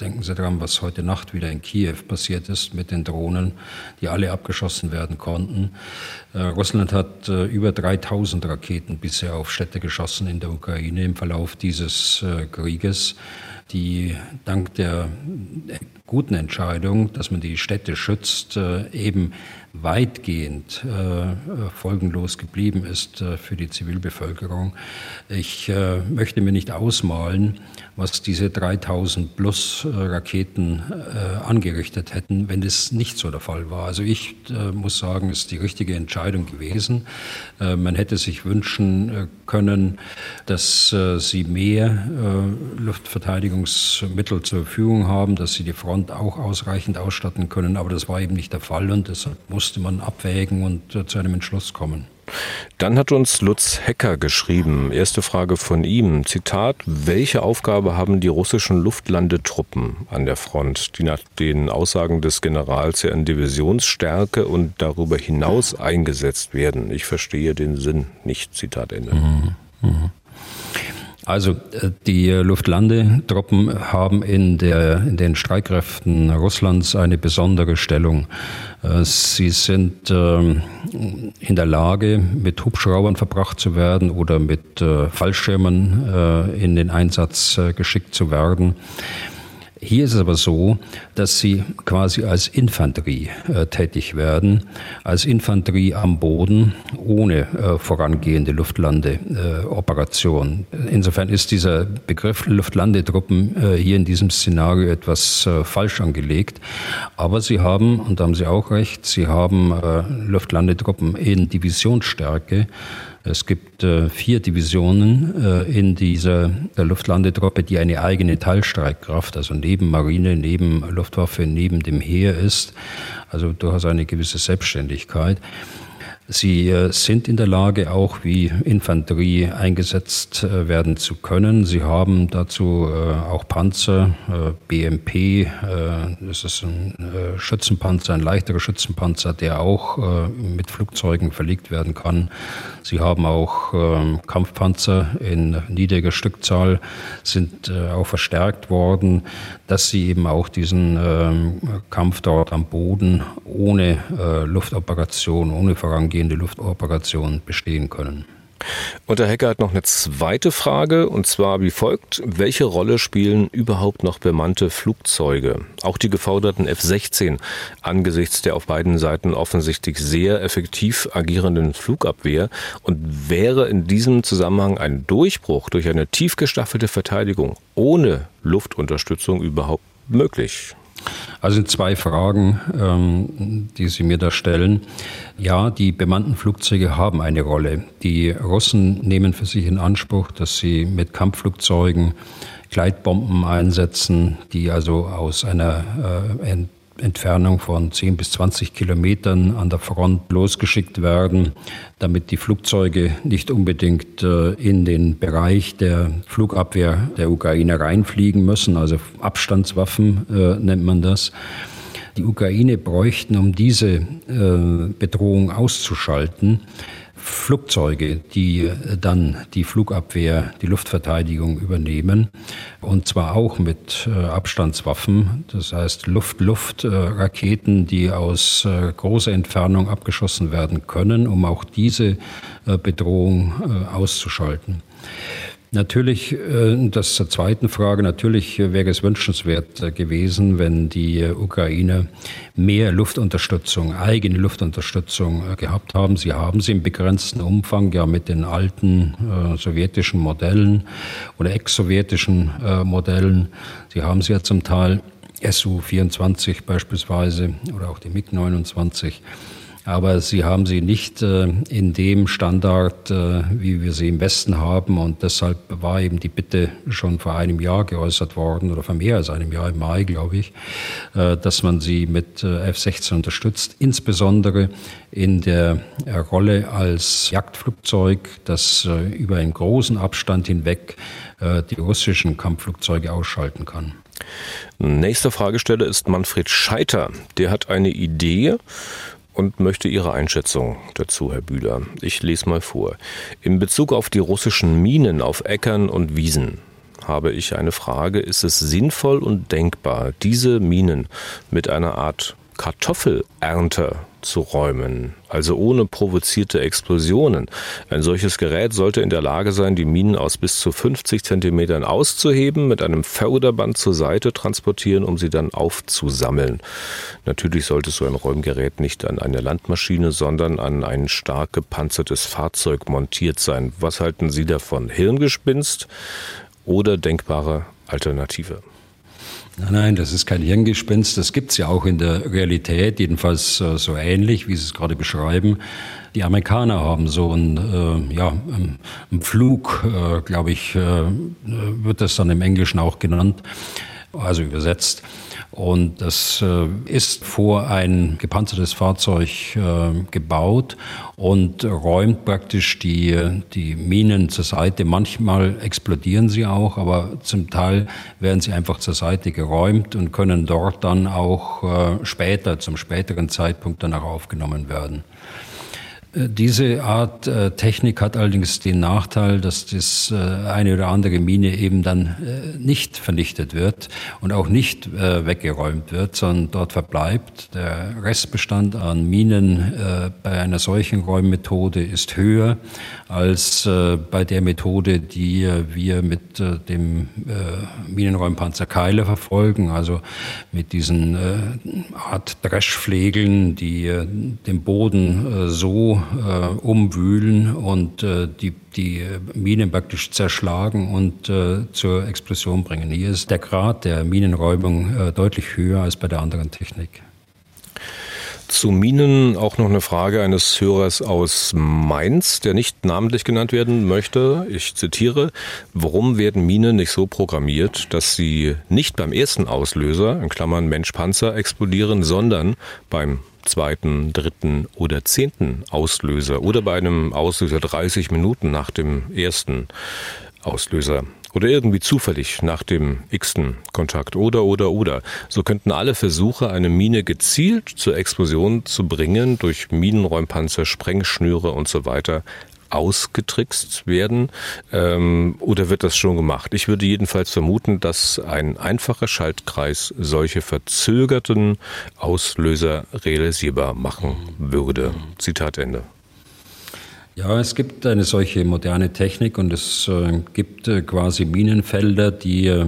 Speaker 4: denken Sie daran, was heute Nacht wieder in Kiew passiert ist mit den Drohnen, die alle abgeschossen werden konnten. Russland hat über 3000 Raketen bisher auf Städte geschossen in der Ukraine im Verlauf dieses Krieges die dank der guten Entscheidung, dass man die Städte schützt, äh, eben weitgehend äh, folgenlos geblieben ist äh, für die Zivilbevölkerung. Ich möchte mir nicht ausmalen, was diese 3000 plus Raketen angerichtet hätten, wenn das nicht so der Fall war. Also ich muss sagen, es ist die richtige Entscheidung gewesen. Man hätte sich wünschen können, dass sie mehr Luftverteidigungsmittel zur Verfügung haben, dass sie die Front Front auch ausreichend ausstatten können. Aber das war eben nicht der Fall und deshalb musste man abwägen und äh, zu einem Entschluss kommen.
Speaker 3: Dann hat uns Lutz Hecker geschrieben. Erste Frage von ihm. Zitat. Welche Aufgabe haben die russischen Luftlandetruppen an der Front, die nach den Aussagen des Generals ja in Divisionsstärke und darüber hinaus eingesetzt werden? Ich verstehe den Sinn nicht. Zitat Ende. Mhm. Mhm.
Speaker 4: Also äh, die Luftlandetruppen haben in, der, in den Streitkräften Russlands eine besondere Stellung. Äh, sie sind ähm, in der Lage, mit Hubschraubern verbracht zu werden oder mit äh, Fallschirmen in den Einsatz geschickt zu werden. Hier ist es aber so, dass sie quasi als Infanterie äh, tätig werden, als Infanterie am Boden ohne äh, vorangehende Luftlandeoperation. Äh, Insofern ist dieser Begriff Luftlandetruppen äh, hier in diesem Szenario etwas äh, falsch angelegt. Aber sie haben, und da haben Sie auch recht, sie haben äh, Luftlandetruppen in Divisionsstärke es gibt äh, vier Divisionen äh, in dieser Luftlandetruppe, die eine eigene Teilstreitkraft, also neben Marine, neben Luftwaffe, neben dem Heer ist. Also durchaus eine gewisse Selbstständigkeit. Sie äh, sind in der Lage, auch wie Infanterie eingesetzt äh, werden zu können. Sie haben dazu äh, auch Panzer, BMP, das ist ein Schützenpanzer, ein leichterer Schützenpanzer, der auch mit Flugzeugen verlegt werden kann. Sie haben auch ähm, Kampfpanzer in niedriger Stückzahl, sind auch verstärkt worden, dass sie eben auch diesen ähm, Kampf dort am Boden ohne Luftoperation, ohne Vorangehen vorübergehende Luftoperationen bestehen können.
Speaker 3: Und der Hacker hat noch eine zweite Frage, und zwar wie folgt. Welche Rolle spielen überhaupt noch bemannte Flugzeuge? Auch die geforderten F-16 angesichts der auf beiden Seiten offensichtlich sehr effektiv agierenden Flugabwehr und wäre in diesem Zusammenhang ein Durchbruch durch eine tief gestaffelte Verteidigung ohne Luftunterstützung überhaupt möglich?
Speaker 4: Also zwei Fragen, ähm, die Sie mir da stellen. Ja, die bemannten Flugzeuge haben eine Rolle. Die Russen nehmen für sich in Anspruch, dass sie mit Kampfflugzeugen Gleitbomben einsetzen, die also aus einer äh, Entfernung von 10 bis 20 Kilometern an der Front losgeschickt werden, damit die Flugzeuge nicht unbedingt äh, in den Bereich der Flugabwehr der Ukraine reinfliegen müssen, also Abstandswaffen äh, nennt man das. Die Ukraine bräuchten, um diese äh, Bedrohung auszuschalten, Flugzeuge, die äh, dann die Flugabwehr, die Luftverteidigung übernehmen. Und zwar auch mit äh, Abstandswaffen, das heißt Luft-Luft-Raketen, die aus äh, großer Entfernung abgeschossen werden können, um auch diese Bedrohung auszuschalten. Natürlich, äh, das zur zweiten Frage, natürlich wäre es wünschenswert äh, gewesen, wenn die Ukrainer mehr Luftunterstützung, eigene Luftunterstützung äh, gehabt haben. Sie haben sie im begrenzten Umfang ja mit den alten äh, sowjetischen Modellen oder ex-sowjetischen äh, Modellen. Sie haben sie ja zum Teil Su-24 beispielsweise oder auch die MiG-29. Aber sie haben sie nicht äh, in dem Standard, äh, wie wir sie im Westen haben. Und deshalb war eben die Bitte schon vor einem Jahr geäußert worden oder vor mehr als einem Jahr im Mai, glaube ich, äh, dass man sie mit F-16 unterstützt, insbesondere in der Rolle als Jagdflugzeug, das über einen großen Abstand hinweg die russischen Kampfflugzeuge ausschalten kann.
Speaker 3: Nächster Fragesteller ist Manfred Scheiter. Der hat eine Idee und möchte Ihre Einschätzung dazu, Herr Bühler. Ich lese mal vor. In Bezug auf die russischen Minen auf Äckern und Wiesen habe ich eine Frage. Ist es sinnvoll und denkbar, diese Minen mit einer Art Kartoffelernte zu räumen, also ohne provozierte Explosionen. Ein solches Gerät sollte in der Lage sein, die Minen aus bis zu 50 Zentimetern auszuheben, mit einem Förderband zur Seite transportieren, um sie dann aufzusammeln. Natürlich sollte so ein Räumgerät nicht an eine Landmaschine, sondern an ein stark gepanzertes Fahrzeug montiert sein. Was halten Sie davon? Hirngespinst oder denkbare Alternative?
Speaker 4: Nein, nein, das ist kein Hirngespinst. Das gibt es ja auch in der Realität, jedenfalls äh, so ähnlich, wie Sie es gerade beschreiben. Die Amerikaner haben so einen, äh, ja, einen Flug, äh, glaube ich, äh, wird das dann im Englischen auch genannt, also übersetzt. Und das äh, ist vor ein gepanzertes Fahrzeug äh, gebaut und räumt praktisch die, die Minen zur Seite. Manchmal explodieren sie auch, aber zum Teil werden sie einfach zur Seite geräumt und können dort dann auch äh, später, zum späteren Zeitpunkt dann auch aufgenommen werden. Äh, diese Art äh, Technik hat allerdings den Nachteil, dass das äh, eine oder andere Mine eben dann äh, nicht vernichtet wird und auch nicht äh, weggeräumt wird, sondern dort verbleibt. Der Restbestand an Minen äh, bei einer solchen Räummethode ist höher als bei der Methode, die wir mit dem Minenräumpanzer Keile verfolgen, also mit diesen Art Dreschflegeln, die den Boden so äh, umwühlen und äh, die, die Minen praktisch zerschlagen und äh, zur Explosion bringen. Hier ist der Grad der Minenräumung äh, deutlich höher als bei der anderen Technik.
Speaker 3: Zu Minen auch noch eine Frage eines Hörers aus Mainz, der nicht namentlich genannt werden möchte. Ich zitiere, warum werden Minen nicht so programmiert, dass sie nicht beim ersten Auslöser, in Klammern Mensch-Panzer, explodieren, sondern beim zweiten, dritten oder zehnten Auslöser oder bei einem Auslöser 30 Minuten nach dem ersten Auslöser oder irgendwie zufällig nach dem x-ten Kontakt oder oder oder. So könnten alle Versuche, eine Mine gezielt zur Explosion zu bringen, durch Minenräumpanzer, Sprengschnüre und so weiter, ausgetrickst werden ähm, oder wird das schon gemacht? Ich würde jedenfalls vermuten, dass ein einfacher Schaltkreis solche verzögerten Auslöser realisierbar machen würde. Zitat Ende.
Speaker 4: Ja, es gibt eine solche moderne Technik und es äh, gibt äh, quasi Minenfelder, die äh,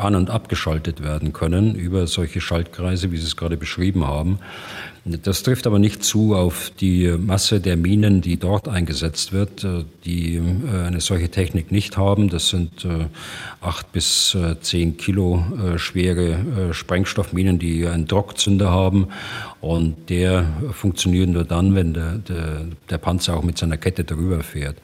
Speaker 4: an- und abgeschaltet werden können über solche Schaltkreise, wie Sie es gerade beschrieben haben. Das trifft aber nicht zu auf die Masse der Minen, die dort eingesetzt wird, äh, die äh, eine solche Technik nicht haben. Das sind äh, acht bis zehn Kilo schwere Sprengstoffminen, die einen Druckzünder haben. Und der funktioniert nur dann, wenn der, der, der Panzer auch mit seiner Kette drüber fährt.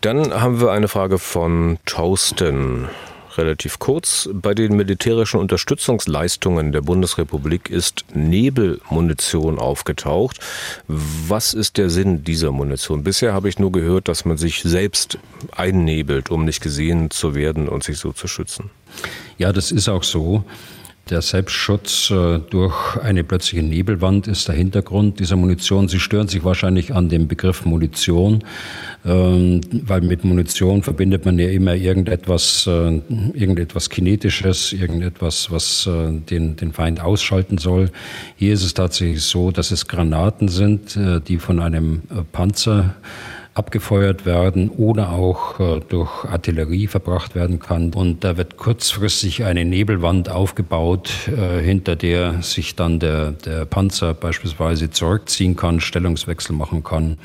Speaker 3: Dann haben wir eine Frage von Toasten relativ kurz. Bei den militärischen Unterstützungsleistungen der Bundesrepublik ist Nebelmunition aufgetaucht. Was ist der Sinn dieser Munition? Bisher habe ich nur gehört, dass man sich selbst einnebelt, um nicht gesehen zu werden und sich so zu schützen.
Speaker 4: Ja, das ist auch so. Der Selbstschutz äh, durch eine plötzliche Nebelwand ist der Hintergrund dieser Munition. Sie stören sich wahrscheinlich an dem Begriff Munition, ähm, weil mit Munition verbindet man ja immer irgendetwas, äh, irgendetwas Kinetisches, irgendetwas, was äh, den, den Feind ausschalten soll. Hier ist es tatsächlich so, dass es Granaten sind, die von einem Panzer abgefeuert werden oder auch äh, durch Artillerie verbracht werden kann. Und da wird kurzfristig eine Nebelwand aufgebaut, äh, hinter der sich dann der, der Panzer beispielsweise zurückziehen kann, Stellungswechsel machen kann.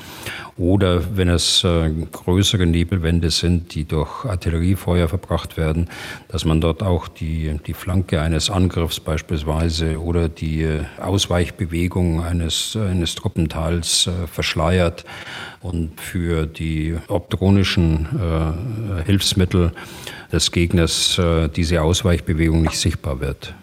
Speaker 4: Oder wenn es äh, größere Nebelwände sind, die durch Artilleriefeuer verbracht werden, dass man dort auch die, die Flanke eines Angriffs beispielsweise oder die Ausweichbewegung eines, eines Truppenteils verschleiert und für die optronischen äh, Hilfsmittel des Gegners äh, diese Ausweichbewegung nicht sichtbar wird.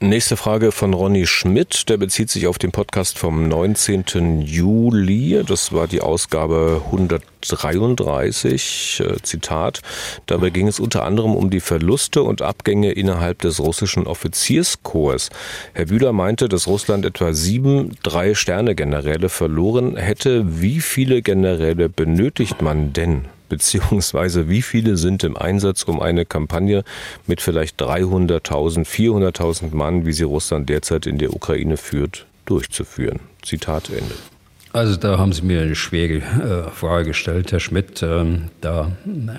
Speaker 3: Nächste Frage von Ronny Schmidt, der bezieht sich auf den Podcast vom 19. Juli. Das war die Ausgabe 133, äh, Zitat. Dabei ging es unter anderem um die Verluste und Abgänge innerhalb des russischen Offizierskorps. Herr Bühler meinte, dass Russland etwa sieben Drei-Sterne-Generäle verloren hätte. Wie viele Generäle benötigt man denn? Beziehungsweise wie viele sind im Einsatz, um eine Kampagne mit vielleicht 300.000, 400.000 Mann, wie sie Russland derzeit in der Ukraine führt, durchzuführen. Zitat Ende.
Speaker 4: Also da haben Sie mir eine schwere äh, Frage gestellt, Herr Schmidt. Ähm, da äh,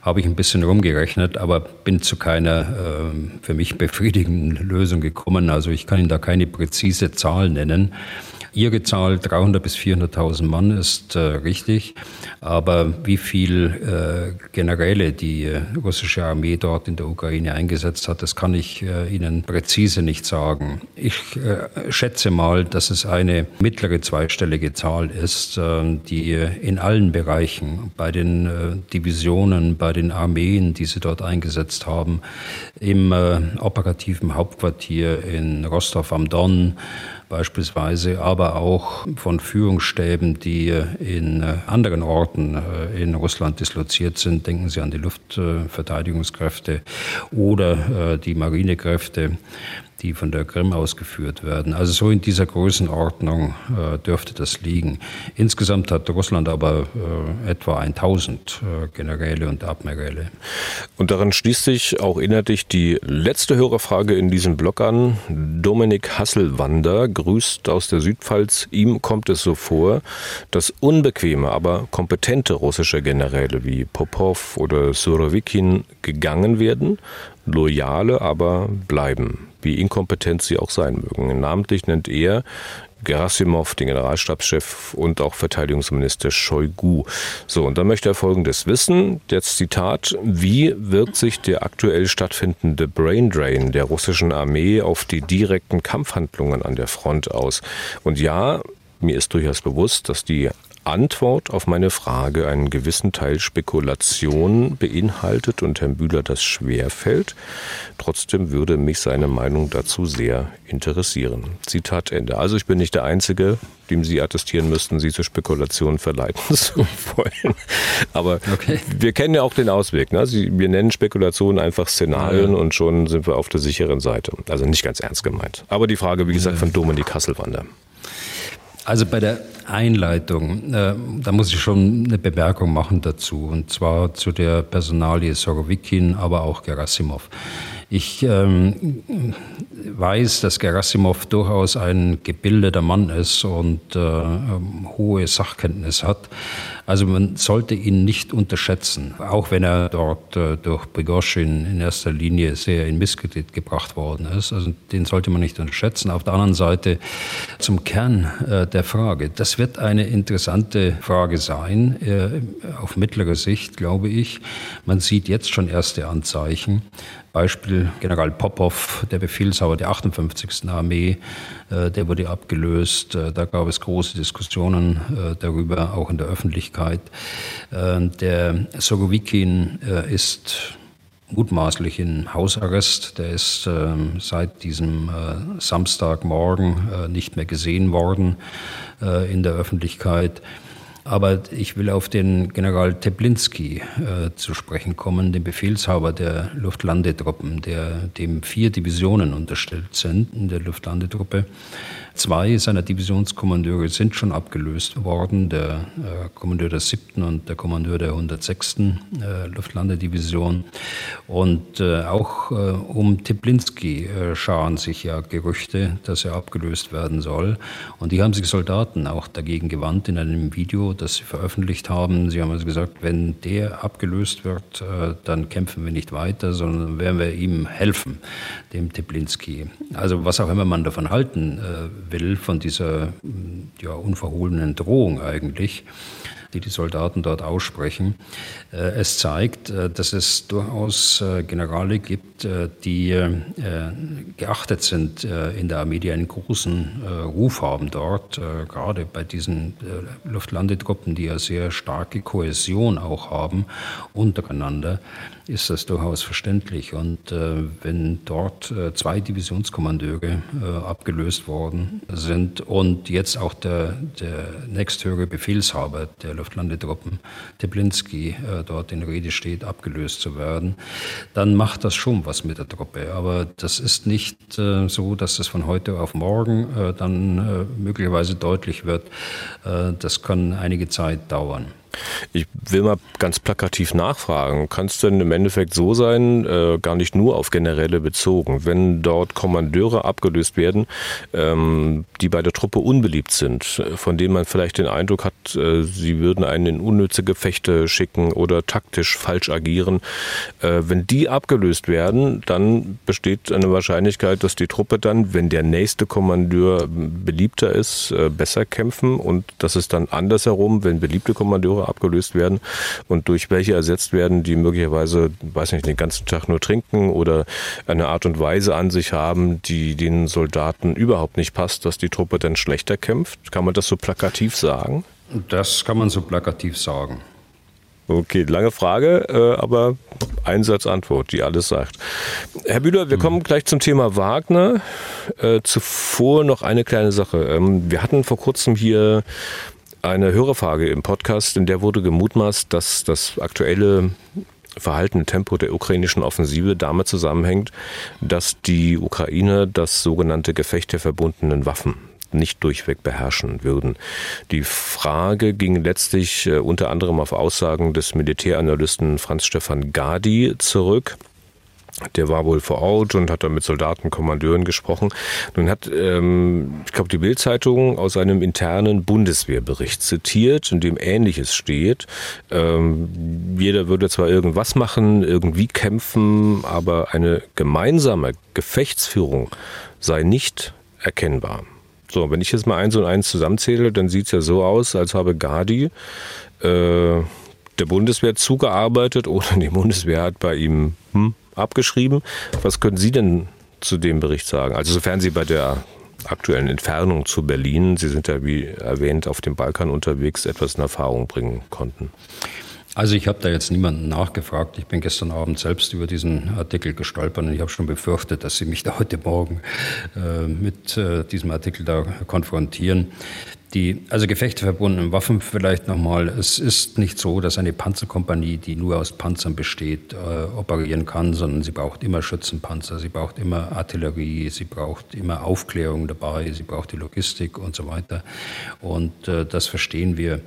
Speaker 4: habe ich ein bisschen rumgerechnet, aber bin zu keiner äh, für mich befriedigenden Lösung gekommen. Also ich kann Ihnen da keine präzise Zahl nennen. Ihre Zahl 300 bis 400.000 Mann ist äh, richtig, aber wie viel äh, Generäle die äh, russische Armee dort in der Ukraine eingesetzt hat, das kann ich äh, Ihnen präzise nicht sagen. Ich äh, schätze mal, dass es eine mittlere zweistellige Zahl ist, die in allen Bereichen, bei den Divisionen, bei den Armeen, die sie dort eingesetzt haben, im operativen Hauptquartier in Rostov am Don, beispielsweise, aber auch von Führungsstäben, die in äh, anderen Orten äh, in Russland disloziert sind. Denken Sie an die Luftverteidigungskräfte oder äh, die Marinekräfte die von der Krim ausgeführt werden. Also so in dieser Größenordnung äh, dürfte das liegen. Insgesamt hat Russland aber äh, etwa 1000 äh, Generäle und Admiräle.
Speaker 3: Und daran schließt sich auch inhaltlich die letzte Hörerfrage in diesem Blog an. Dominik Hasselwander grüßt aus der Südpfalz. Ihm kommt es so vor, dass unbequeme, aber kompetente russische Generäle wie Popov oder Surovikin gegangen werden, loyale aber bleiben wie inkompetent sie auch sein mögen. Namentlich nennt er Gerasimov, den Generalstabschef und auch Verteidigungsminister Shoigu. So, und dann möchte er Folgendes wissen. Jetzt Zitat. Wie wirkt sich der aktuell stattfindende Braindrain der russischen Armee auf die direkten Kampfhandlungen an der Front aus? Und ja, mir ist durchaus bewusst, dass die Antwort auf meine Frage einen gewissen Teil Spekulation beinhaltet und Herrn Bühler das schwerfällt. Trotzdem würde mich seine Meinung dazu sehr interessieren. Zitat Ende. Also ich bin nicht der Einzige, dem Sie attestieren müssten, Sie zur Spekulation verleiten [LAUGHS] zu wollen. Aber okay. wir kennen ja auch den Ausweg. Ne? Sie, wir nennen Spekulationen einfach Szenarien ja. und schon sind wir auf der sicheren Seite. Also nicht ganz ernst gemeint. Aber die Frage, wie gesagt, von Dominik Hasselwander.
Speaker 4: Also bei der Einleitung, äh, da muss ich schon eine Bemerkung machen dazu, und zwar zu der Personalie Sorowikin, aber auch Gerasimov. Ich ähm, weiß, dass Gerasimov durchaus ein gebildeter Mann ist und äh, ähm, hohe Sachkenntnis hat. Also man sollte ihn nicht unterschätzen, auch wenn er dort äh, durch Prigozhin in erster Linie sehr in Misskredit gebracht worden ist. Also den sollte man nicht unterschätzen. Auf der anderen Seite zum Kern äh, der Frage. Das wird eine interessante Frage sein, äh, auf mittlere Sicht, glaube ich. Man sieht jetzt schon erste Anzeichen. Beispiel General Popov, der Befehlshaber der 58. Armee, äh, der wurde abgelöst. Äh, da gab es große Diskussionen äh, darüber, auch in der Öffentlichkeit. Der Sogowikin ist mutmaßlich in Hausarrest. Der ist ähm, seit diesem Samstagmorgen nicht mehr gesehen worden in der Öffentlichkeit. Aber ich will auf den General Teplinski äh, zu sprechen kommen, den Befehlshaber der Luftlandetruppen, der dem vier Divisionen unterstellt sind in der Luftlandetruppe. Zwei seiner Divisionskommandeure sind schon abgelöst worden, der äh, Kommandeur der 7. und der Kommandeur der 106. Äh, Luftlandedivision. Und äh, auch äh, um Teplinski äh, scharen sich ja Gerüchte, dass er abgelöst werden soll. Und die haben sich Soldaten auch dagegen gewandt in einem Video, das sie veröffentlicht haben. Sie haben also gesagt, wenn der abgelöst wird, äh, dann kämpfen wir nicht weiter, sondern werden wir ihm helfen, dem Teplinski. Also was auch immer man davon halten will, von dieser ja, unverhohlenen Drohung eigentlich die die Soldaten dort aussprechen. Äh, es zeigt, äh, dass es durchaus äh, Generale gibt, die geachtet sind in der Armee, die einen großen Ruf haben dort, gerade bei diesen Luftlandetruppen, die ja sehr starke Kohäsion auch haben untereinander ist das durchaus verständlich. Und wenn dort zwei Divisionskommandeure abgelöst worden sind und jetzt auch der, der nächsthöhere Befehlshaber der Luftlandetruppen, Teplinski, äh, dort in Rede steht, abgelöst zu werden, dann macht das schon was mit der Truppe. Aber das ist nicht äh, so, dass das von heute auf morgen äh, dann möglicherweise deutlich wird. das kann einige Zeit dauern.
Speaker 3: Ich will mal ganz plakativ nachfragen. Kann es denn im Endeffekt so sein, äh, gar nicht nur auf generelle bezogen, wenn dort Kommandeure abgelöst werden, ähm, die bei der Truppe unbeliebt sind, von denen man vielleicht den Eindruck hat, äh, sie würden einen in unnütze Gefechte schicken oder taktisch falsch agieren. Äh, wenn die abgelöst werden, dann besteht eine Wahrscheinlichkeit, dass die Truppe dann, wenn der nächste Kommandeur beliebter ist, äh, besser kämpfen und dass es dann andersherum, wenn beliebte Kommandeure abgelöst werden und durch welche ersetzt werden, die möglicherweise, weiß nicht, den ganzen Tag nur trinken oder eine Art und Weise an sich haben, die den Soldaten überhaupt nicht passt, dass die Truppe dann schlechter kämpft. Kann man das so plakativ sagen?
Speaker 4: Das kann man so plakativ sagen.
Speaker 3: Okay, lange Frage, äh, aber Einsatzantwort, die alles sagt. Herr Bühler, wir kommen gleich zum Thema Wagner. Äh, zuvor noch eine kleine Sache. Ähm, wir hatten vor kurzem hier eine Hörerfrage im Podcast, in der wurde gemutmaßt, dass das aktuelle verhaltene Tempo der ukrainischen Offensive damit zusammenhängt, dass die Ukrainer das sogenannte Gefecht der verbundenen Waffen nicht durchweg beherrschen würden. Die Frage ging letztlich äh, unter anderem auf Aussagen des Militäranalysten Franz Stefan Gadi zurück. Der war wohl vor Ort und hat dann mit Soldaten, Kommandeuren gesprochen. Nun hat, ähm, ich glaube, die Bildzeitung aus einem internen Bundeswehrbericht zitiert, in dem Ähnliches steht. Ähm, jeder würde zwar irgendwas machen, irgendwie kämpfen, aber eine gemeinsame Gefechtsführung sei nicht erkennbar. So, wenn ich jetzt mal eins und eins zusammenzähle, dann sieht es ja so aus, als habe Gadi äh, der Bundeswehr zugearbeitet [LAUGHS] oder die Bundeswehr hat bei ihm hm, abgeschrieben. Was können Sie denn zu dem Bericht sagen? Also sofern Sie bei der aktuellen Entfernung zu Berlin, Sie sind ja wie erwähnt auf dem Balkan unterwegs, etwas in Erfahrung bringen konnten.
Speaker 4: Also ich habe da jetzt niemanden nachgefragt. Ich bin gestern Abend selbst über diesen Artikel gestolpert und ich habe schon befürchtet, dass Sie mich da heute Morgen äh, mit äh, diesem Artikel da konfrontieren. Die, also gefechteverbundenen Waffen vielleicht nochmal. Es ist nicht so, dass eine Panzerkompanie, die nur aus Panzern besteht, äh, operieren kann, sondern sie braucht immer Schützenpanzer, sie braucht immer Artillerie, sie braucht immer Aufklärung dabei, sie braucht die Logistik und so weiter. Und äh, das verstehen wir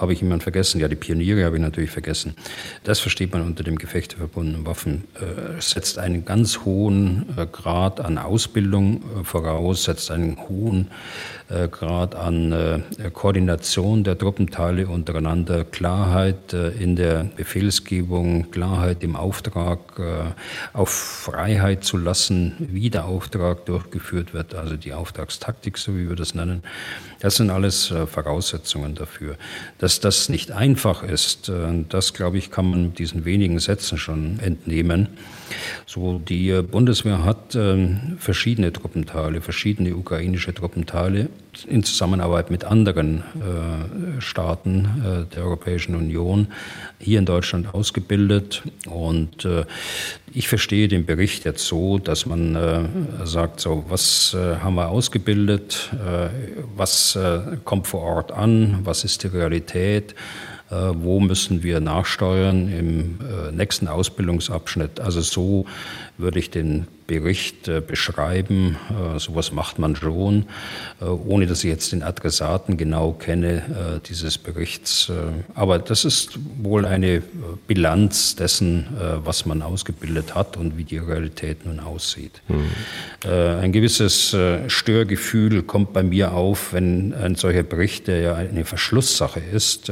Speaker 4: habe ich jemanden vergessen? Ja, die Pioniere habe ich natürlich vergessen. Das versteht man unter dem Gefechte verbundenen Waffen. Äh, setzt einen ganz hohen äh, Grad an Ausbildung äh, voraus, setzt einen hohen Grad an äh, Koordination der Truppenteile untereinander, Klarheit äh, in der Befehlsgebung, Klarheit im Auftrag, auf Freiheit zu lassen, wie der Auftrag durchgeführt wird, also die Auftragstaktik, so wie wir das nennen. Das sind alles Voraussetzungen dafür. Dass das nicht einfach ist, das, glaube ich, kann man diesen wenigen Sätzen schon entnehmen. So, die Bundeswehr hat verschiedene Truppenteile, verschiedene ukrainische Truppenteile in Zusammenarbeit mit anderen äh, Staaten äh, der Europäischen Union hier in Deutschland ausgebildet. Und äh, ich verstehe den Bericht jetzt so, dass man äh, sagt, so, was äh, haben wir ausgebildet, äh, was kommt vor Ort an, was ist die Realität, wo müssen wir nachsteuern im nächsten Ausbildungsabschnitt. Also so würde ich den Bericht beschreiben. Äh, sowas macht man schon, äh, ohne dass ich jetzt den Adressaten genau kenne äh, dieses Berichts. Aber das ist wohl eine Bilanz dessen, was man ausgebildet hat und wie die Realität nun aussieht. Mhm. ein gewisses Störgefühl kommt bei mir auf, wenn ein solcher Bericht, der ja eine Verschlusssache ist,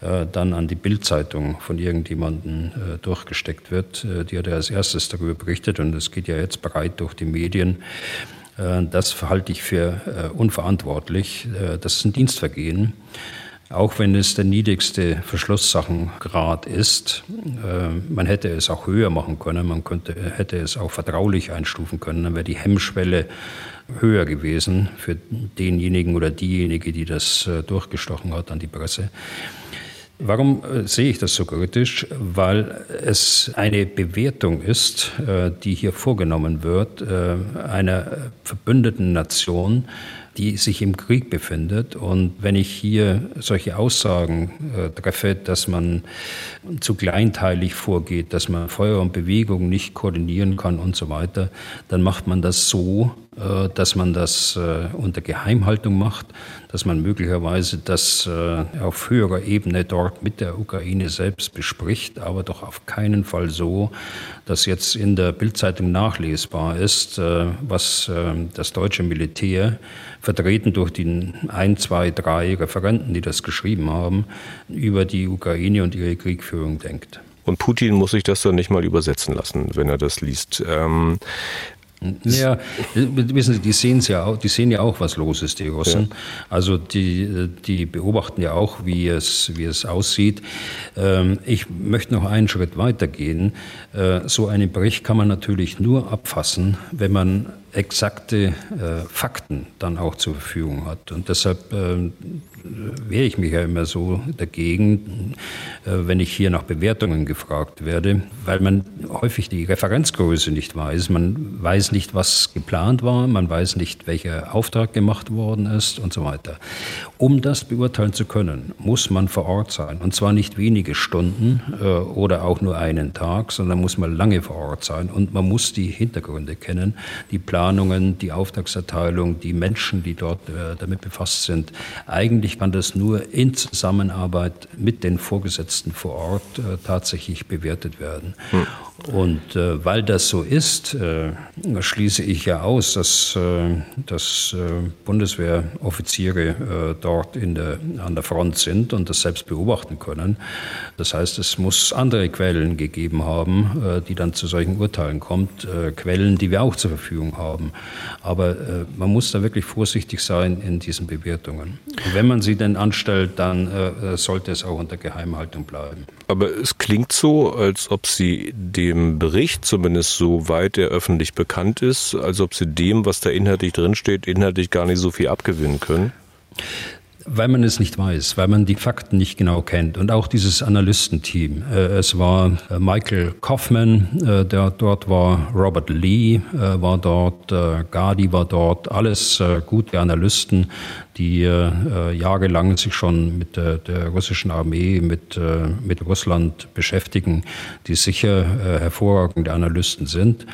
Speaker 4: dann an die Bildzeitung von irgendjemandem durchgesteckt wird. die hat ja als erstes darüber berichtet und es geht ja jetzt breit durch die Medien. Äh, das halte ich für äh, unverantwortlich. Äh, das ist ein Dienstvergehen. Auch wenn es der niedrigste Verschlusssachengrad ist, man hätte es auch höher machen können, man könnte, hätte es auch vertraulich einstufen können, dann wäre die Hemmschwelle höher gewesen für denjenigen oder diejenige, die das durchgestochen hat an die Presse. Warum äh, sehe ich das so kritisch? Weil es eine Bewertung ist, äh, die hier vorgenommen wird, äh, einer verbündeten Nation, die sich im Krieg befindet. Und wenn ich hier solche Aussagen treffe, dass man zu kleinteilig vorgeht, dass man Feuer und Bewegung nicht koordinieren kann und so weiter, dann macht man das so, dass man das äh, unter Geheimhaltung macht, dass man möglicherweise das äh, auf höherer Ebene dort mit der Ukraine selbst bespricht, aber doch auf keinen Fall so, dass jetzt in der Bildzeitung nachlesbar ist, was das deutsche Militär vertreten durch die ein, zwei, drei Referenten, die das geschrieben haben, über die Ukraine und ihre Kriegführung denkt.
Speaker 3: Und Putin muss sich das dann nicht mal übersetzen lassen, wenn er das liest. Ähm,
Speaker 4: ja, wissen Sie, die sehen ja auch, die sehen ja auch, was los ist, die Russen. Ja. Also die, die beobachten ja auch, wie es, wie es aussieht. Ähm, ich möchte noch einen Schritt weitergehen. Äh, so einen Bericht kann man natürlich nur abfassen, wenn man exakte äh, Fakten dann auch zur Verfügung hat. Und deshalb äh, wehre ich mich ja immer so dagegen, äh, wenn ich hier nach Bewertungen gefragt werde, weil man häufig die Referenzgröße nicht weiß. Man weiß nicht, was geplant war, man weiß nicht, welcher Auftrag gemacht worden ist und so weiter. Um das beurteilen zu können, muss man vor Ort sein. Und zwar nicht wenige Stunden äh, oder auch nur einen Tag, sondern muss man lange vor Ort sein. Und man muss die Hintergründe kennen, die Planungen, die Auftragserteilung, die Menschen, die dort äh, damit befasst sind. Eigentlich kann das nur in Zusammenarbeit mit den Vorgesetzten vor Ort äh, tatsächlich bewertet werden. Hm. Und äh, weil das so ist, äh, schließe ich ja aus, dass, äh, dass äh, Bundeswehroffiziere dort in der, an der Front sind und das selbst beobachten können. Das heißt, es muss andere Quellen gegeben haben, die dann zu solchen Urteilen kommt, Quellen, die wir auch zur Verfügung haben. Aber man muss da wirklich vorsichtig sein in diesen Bewertungen. Und wenn man sie denn anstellt, dann sollte es auch unter Geheimhaltung bleiben.
Speaker 3: Aber es klingt so, als ob Sie dem Bericht, zumindest soweit er öffentlich bekannt ist, als ob sie dem, was da inhaltlich drinsteht, inhaltlich gar nicht so viel abgewinnen können?
Speaker 4: Weil man es nicht weiß, weil man die Fakten nicht genau kennt. Und auch dieses Analystenteam. Äh, es war äh, Michael Kaufman, äh, der dort war, Robert Lee war dort, Gadi war dort, alles gute Analysten, die jahrelang sich schon mit der, russischen Armee, mit, mit Russland beschäftigen, die sicher hervorragende Analysten sind.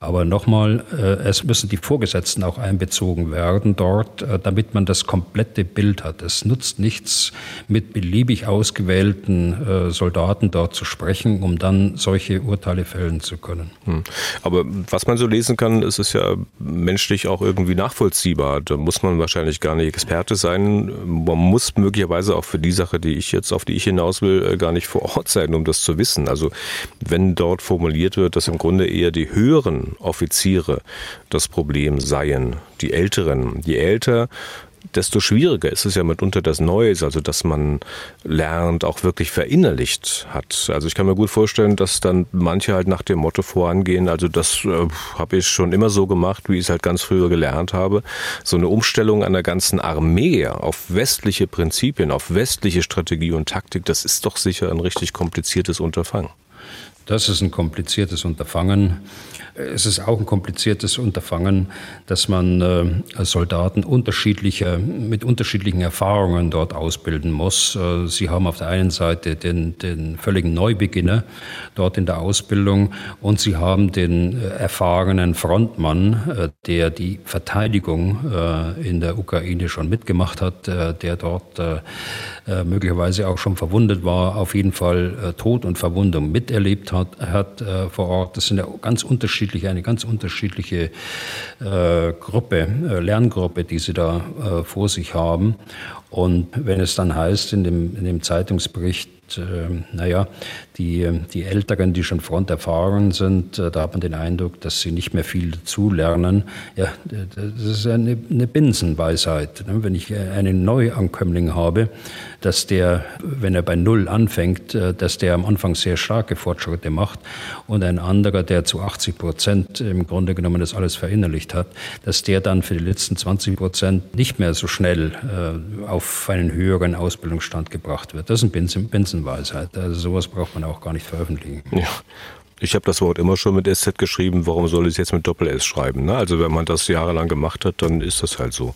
Speaker 4: Aber nochmal, äh, es müssen die Vorgesetzten auch einbezogen werden dort, äh, damit man das komplette Bild hat. Es nutzt nichts, mit beliebig ausgewählten äh, Soldaten dort zu sprechen, um dann solche Urteile fällen zu können. Hm.
Speaker 3: Aber was man so lesen kann, ist es ja menschlich auch irgendwie nachvollziehbar. Da muss man wahrscheinlich gar nicht Experte sein. Man muss möglicherweise auch für die Sache, die ich jetzt, auf die ich hinaus will, gar nicht vor Ort sein, um das zu wissen. Also wenn dort formuliert wird, dass im Grunde eher die höheren Offiziere das Problem seien, die Älteren. Je älter, desto schwieriger ist es ja mitunter das Neues, also dass man lernt, auch wirklich verinnerlicht hat. Also ich kann mir gut vorstellen, dass dann manche halt nach dem Motto vorangehen, also das äh, habe ich schon immer so gemacht, wie ich es halt ganz früher gelernt habe. So eine Umstellung einer ganzen Armee auf westliche Prinzipien, auf westliche Strategie und Taktik, das ist doch sicher ein richtig kompliziertes Unterfangen.
Speaker 4: Das ist ein kompliziertes Unterfangen. Es ist auch ein kompliziertes Unterfangen, dass man äh, Soldaten unterschiedlicher, mit unterschiedlichen Erfahrungen dort ausbilden muss. Äh, sie haben auf der einen Seite den, den völligen Neubeginner dort in der Ausbildung und sie haben den äh, erfahrenen Frontmann, der die Verteidigung in der Ukraine schon mitgemacht hat, der dort möglicherweise auch schon verwundet war, auf jeden Fall Tod und Verwundung miterlebt hat, hat vor Ort. Das sind ja ganz unterschiedliche unterschiedliche, eine ganz unterschiedliche äh, Gruppe, äh, Lerngruppe, die sie da äh, vor sich haben. Und wenn es dann heißt in dem, in dem Zeitungsbericht, äh, naja, die, die Älteren, die schon fronterfahren sind, äh, da hat man den Eindruck, dass sie nicht mehr viel dazulernen. Ja, das ist eine, eine Binsenweisheit. Ne? Wenn ich einen Neuankömmling habe, dass der, wenn er bei Null anfängt, äh, dass der am Anfang sehr starke Fortschritte macht und ein anderer, der zu 80 Prozent im Grunde genommen das alles verinnerlicht hat, dass der dann für die letzten 20 Prozent nicht mehr so schnell äh, auf einen höheren Ausbildungsstand gebracht wird. Das ist eine Binsenweisheit. Also sowas braucht man auch gar nicht veröffentlichen.
Speaker 3: Ja. Ich habe das Wort immer schon mit SZ geschrieben, warum soll ich es jetzt mit Doppel-S schreiben? Ne? Also wenn man das jahrelang gemacht hat, dann ist das halt so.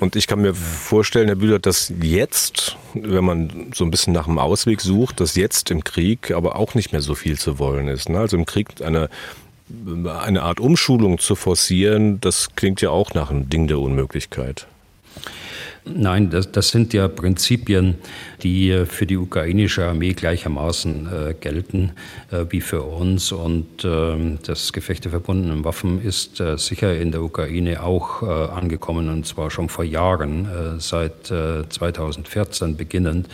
Speaker 3: Und ich kann mir vorstellen, Herr Bühler, dass jetzt, wenn man so ein bisschen nach einem Ausweg sucht, dass jetzt im Krieg aber auch nicht mehr so viel zu wollen ist. Ne? Also im Krieg eine, eine Art Umschulung zu forcieren, das klingt ja auch nach einem Ding der Unmöglichkeit.
Speaker 4: Nein, das, das sind ja Prinzipien, die äh, für die ukrainische Armee gleichermaßen äh, gelten äh, wie für uns. Und äh, das Gefecht der verbundenen Waffen ist sicher in der Ukraine auch angekommen, und zwar schon vor Jahren, seit 2014 beginnend.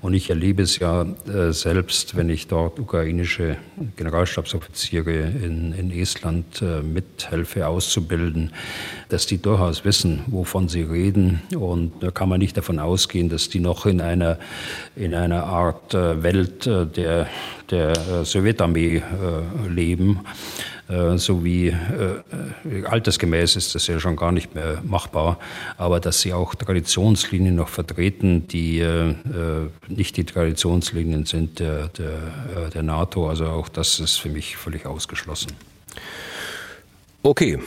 Speaker 4: Und ich erlebe es ja selbst, wenn ich dort ukrainische Generalstabsoffiziere in, in Estland mithelfe auszubilden, dass die durchaus wissen, wovon sie reden und da kann man nicht davon ausgehen, dass die noch in einer, in einer Art äh, Welt äh, der, der äh, Sowjetarmee leben. So wie altersgemäß ist das ja schon gar nicht mehr machbar, aber dass sie auch Traditionslinien noch vertreten, die nicht die Traditionslinien sind der, der, der NATO. Also auch das ist für mich völlig ausgeschlossen.
Speaker 3: Okay,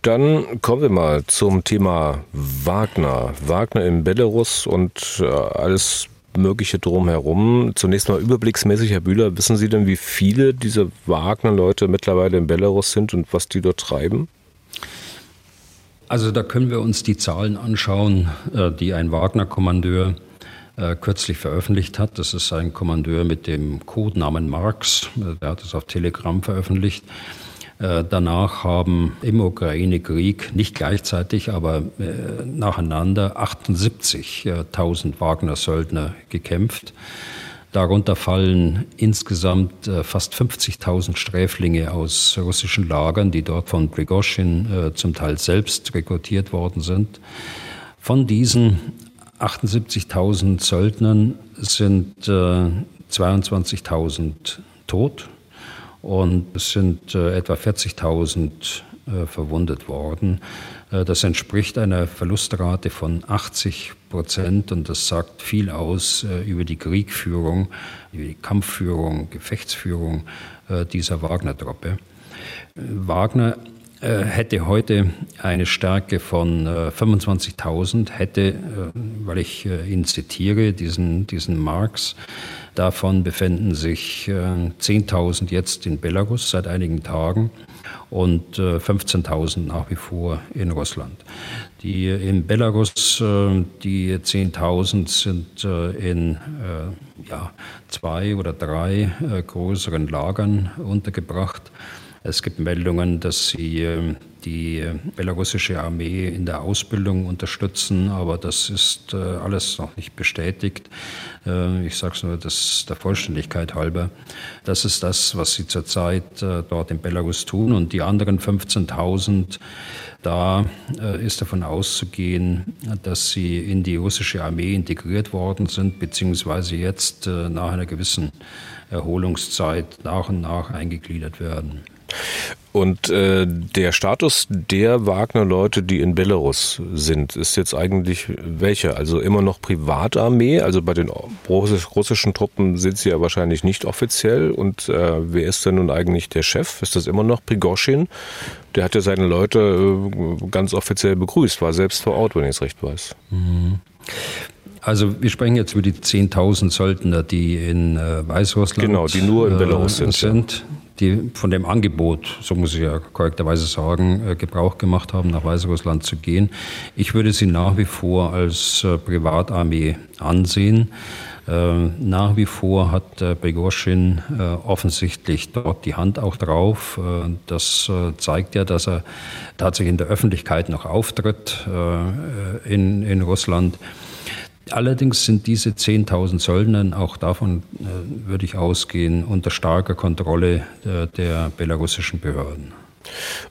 Speaker 3: dann kommen wir mal zum Thema Wagner. Wagner in Belarus und alles Mögliche drumherum. Zunächst mal überblicksmäßig, Herr Bühler, wissen Sie denn, wie viele dieser Wagner-Leute mittlerweile in Belarus sind und was die dort treiben?
Speaker 4: Also da können wir uns die Zahlen anschauen, äh, die ein Wagner-Kommandeur äh, kürzlich veröffentlicht hat. Das ist ein Kommandeur mit dem Codenamen Marx. Der hat es auf Telegram veröffentlicht. Äh, danach haben im Ukraine-Krieg nicht gleichzeitig, aber äh, nacheinander 78.000 Wagner-Söldner gekämpft. Darunter fallen insgesamt äh, fast 50.000 Sträflinge aus russischen Lagern, die dort von Prigozhin zum Teil selbst rekrutiert worden sind. Von diesen 78.000 Söldnern sind 22.000 tot und es sind äh, etwa 40.000 äh, verwundet worden. Äh, das entspricht einer Verlustrate von 80 Prozent und das sagt viel aus über die Kriegführung, über die Kampfführung, Gefechtsführung dieser Wagner-Truppe. Wagner hätte heute eine Stärke von 25.000, hätte, weil ich ihn zitiere, diesen, diesen Marx, Davon befinden sich 10.000 äh, jetzt in Belarus seit einigen Tagen und 15.000 äh, nach wie vor in Russland. Die in Belarus, äh, die 10.000 sind in ja, zwei oder drei größeren Lagern untergebracht. Es gibt Meldungen, dass sie ähm, die belarussische Armee in der Ausbildung unterstützen, aber das ist äh, alles noch nicht bestätigt. Äh, ich sage es nur das der Vollständigkeit halber. Das ist das, was sie zurzeit äh, dort in Belarus tun. Und die anderen 15.000, da ist davon auszugehen, dass sie in die russische Armee integriert worden sind, beziehungsweise jetzt nach einer gewissen Erholungszeit nach und nach eingegliedert werden.
Speaker 3: Und äh, der Status der Wagner-Leute, die in Belarus sind, ist jetzt eigentlich welcher? Also immer noch Privatarmee? Also bei den russischen Truppen sind sie ja wahrscheinlich nicht offiziell. Und äh, wer ist denn nun eigentlich der Chef? Ist das immer noch Prigoshin? Der hat ja seine Leute äh, ganz offiziell begrüßt, war selbst vor Ort, wenn ich es recht weiß. Mhm.
Speaker 4: Also wir sprechen jetzt über die 10.000 Söldner, die in äh, Weißrussland
Speaker 3: genau, die nur in Belarus
Speaker 4: äh, sind. sind die von dem Angebot, so muss ich ja korrekterweise sagen, äh, Gebrauch gemacht haben, nach Weißrussland zu gehen. Ich würde sie nach wie vor als äh, Privatarmee ansehen. Äh, nach wie vor hat Begoschin offensichtlich dort die Hand auch drauf. Das zeigt ja, dass er tatsächlich in der Öffentlichkeit noch auftritt in, in Russland. Allerdings sind diese 10.000 Söldner, auch davon äh, würde ich ausgehen, unter starker Kontrolle der, der belarussischen Behörden.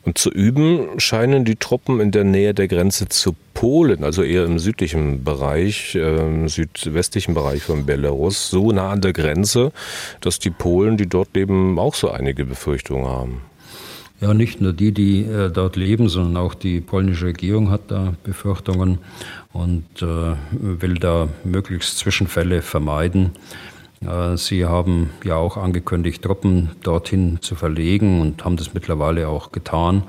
Speaker 3: Und zu üben scheinen die Truppen in der Nähe der Grenze zu Polen, also eher im südlichen Bereich, äh, südwestlichen Bereich von Belarus, so nah an der Grenze, dass die Polen, die dort leben, auch so einige Befürchtungen haben.
Speaker 4: Ja, nicht nur die, die äh, dort leben, sondern auch die polnische Regierung hat da Befürchtungen und äh, will da möglichst Zwischenfälle vermeiden. Äh, sie haben ja auch angekündigt, Truppen dorthin zu verlegen und haben das mittlerweile auch getan.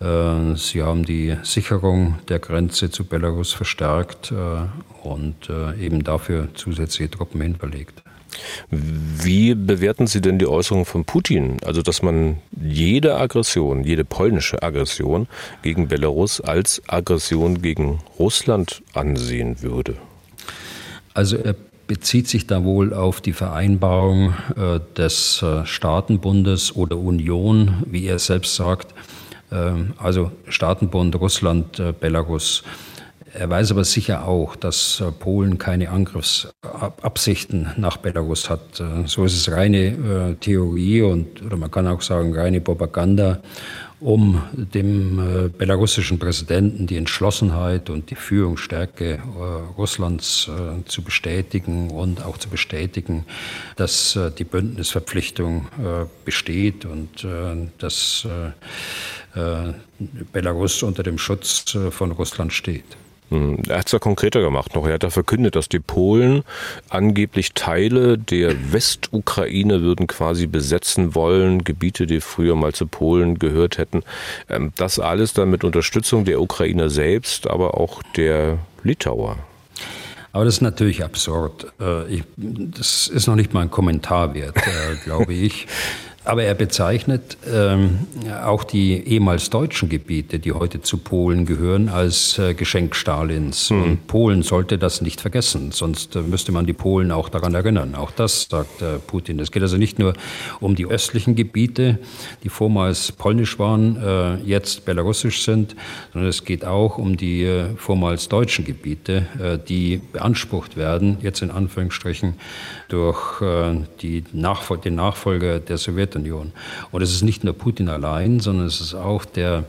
Speaker 4: Äh, sie haben die Sicherung der Grenze zu Belarus verstärkt äh, und eben dafür zusätzliche Truppen hinverlegt.
Speaker 3: Wie bewerten Sie denn die Äußerung von Putin? Also, dass man jede Aggression, jede polnische Aggression gegen Belarus als Aggression gegen Russland ansehen würde?
Speaker 4: Also, er bezieht sich da wohl auf die Vereinbarung äh, des äh, Staatenbundes oder Union, wie er selbst sagt. Äh, also Staatenbund Russland, äh, Belarus. Er weiß aber sicher auch, dass äh, Polen keine Angriffsabsichten nach Belarus hat. Äh, so ist es reine äh, Theorie und oder man kann auch sagen reine Propaganda, um dem belarussischen Präsidenten die Entschlossenheit und die Führungsstärke Russlands zu bestätigen und auch zu bestätigen, dass die Bündnisverpflichtung besteht und dass Belarus unter dem Schutz von Russland steht.
Speaker 3: Hm, er hat es ja konkreter gemacht noch. Er hat da verkündet, dass die Polen angeblich Teile der Westukraine würden quasi besetzen wollen, Gebiete, die früher mal zu Polen gehört hätten. Ähm, das alles dann mit Unterstützung der Ukrainer selbst, aber auch der Litauer.
Speaker 4: Aber das ist natürlich absurd. Äh, das ist noch nicht mal ein Kommentar wert, äh, glaube ich. [LAUGHS] Aber er bezeichnet ähm, auch die ehemals deutschen Gebiete, die heute zu Polen gehören, als äh, Geschenk Stalins. Mhm. Und Polen sollte das nicht vergessen, sonst äh, müsste man die Polen auch daran erinnern. Auch das sagt äh, Putin. Es geht also nicht nur um die östlichen Gebiete, die vormals polnisch waren, äh, jetzt belarussisch sind, sondern es geht auch um die äh, vormals deutschen Gebiete, äh, die beansprucht werden, jetzt in Anführungsstrichen, durch die Nachfol den Nachfolger der Sowjetunion. Und es ist nicht nur Putin allein, sondern es ist auch der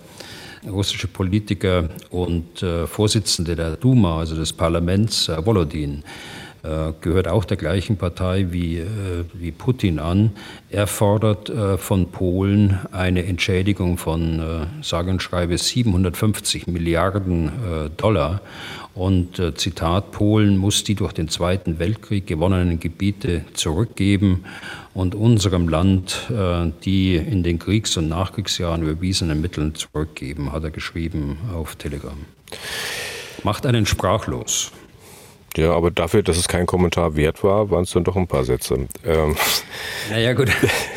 Speaker 4: russische Politiker und äh, Vorsitzende der Duma, also des Parlaments, äh, Volodin, äh, gehört auch der gleichen Partei wie, äh, wie Putin an. Er fordert äh, von Polen eine Entschädigung von, äh, sage und schreibe, 750 Milliarden Dollar. Und äh, Zitat, Polen muss die durch den Zweiten Weltkrieg gewonnenen Gebiete zurückgeben und unserem Land äh, die in den Kriegs- und Nachkriegsjahren überwiesenen Mittel zurückgeben, hat er geschrieben auf Telegram. Macht einen sprachlos.
Speaker 3: Ja, aber dafür, dass es kein Kommentar wert war, waren es dann doch ein paar Sätze. Ähm.
Speaker 4: Naja, gut. [LAUGHS]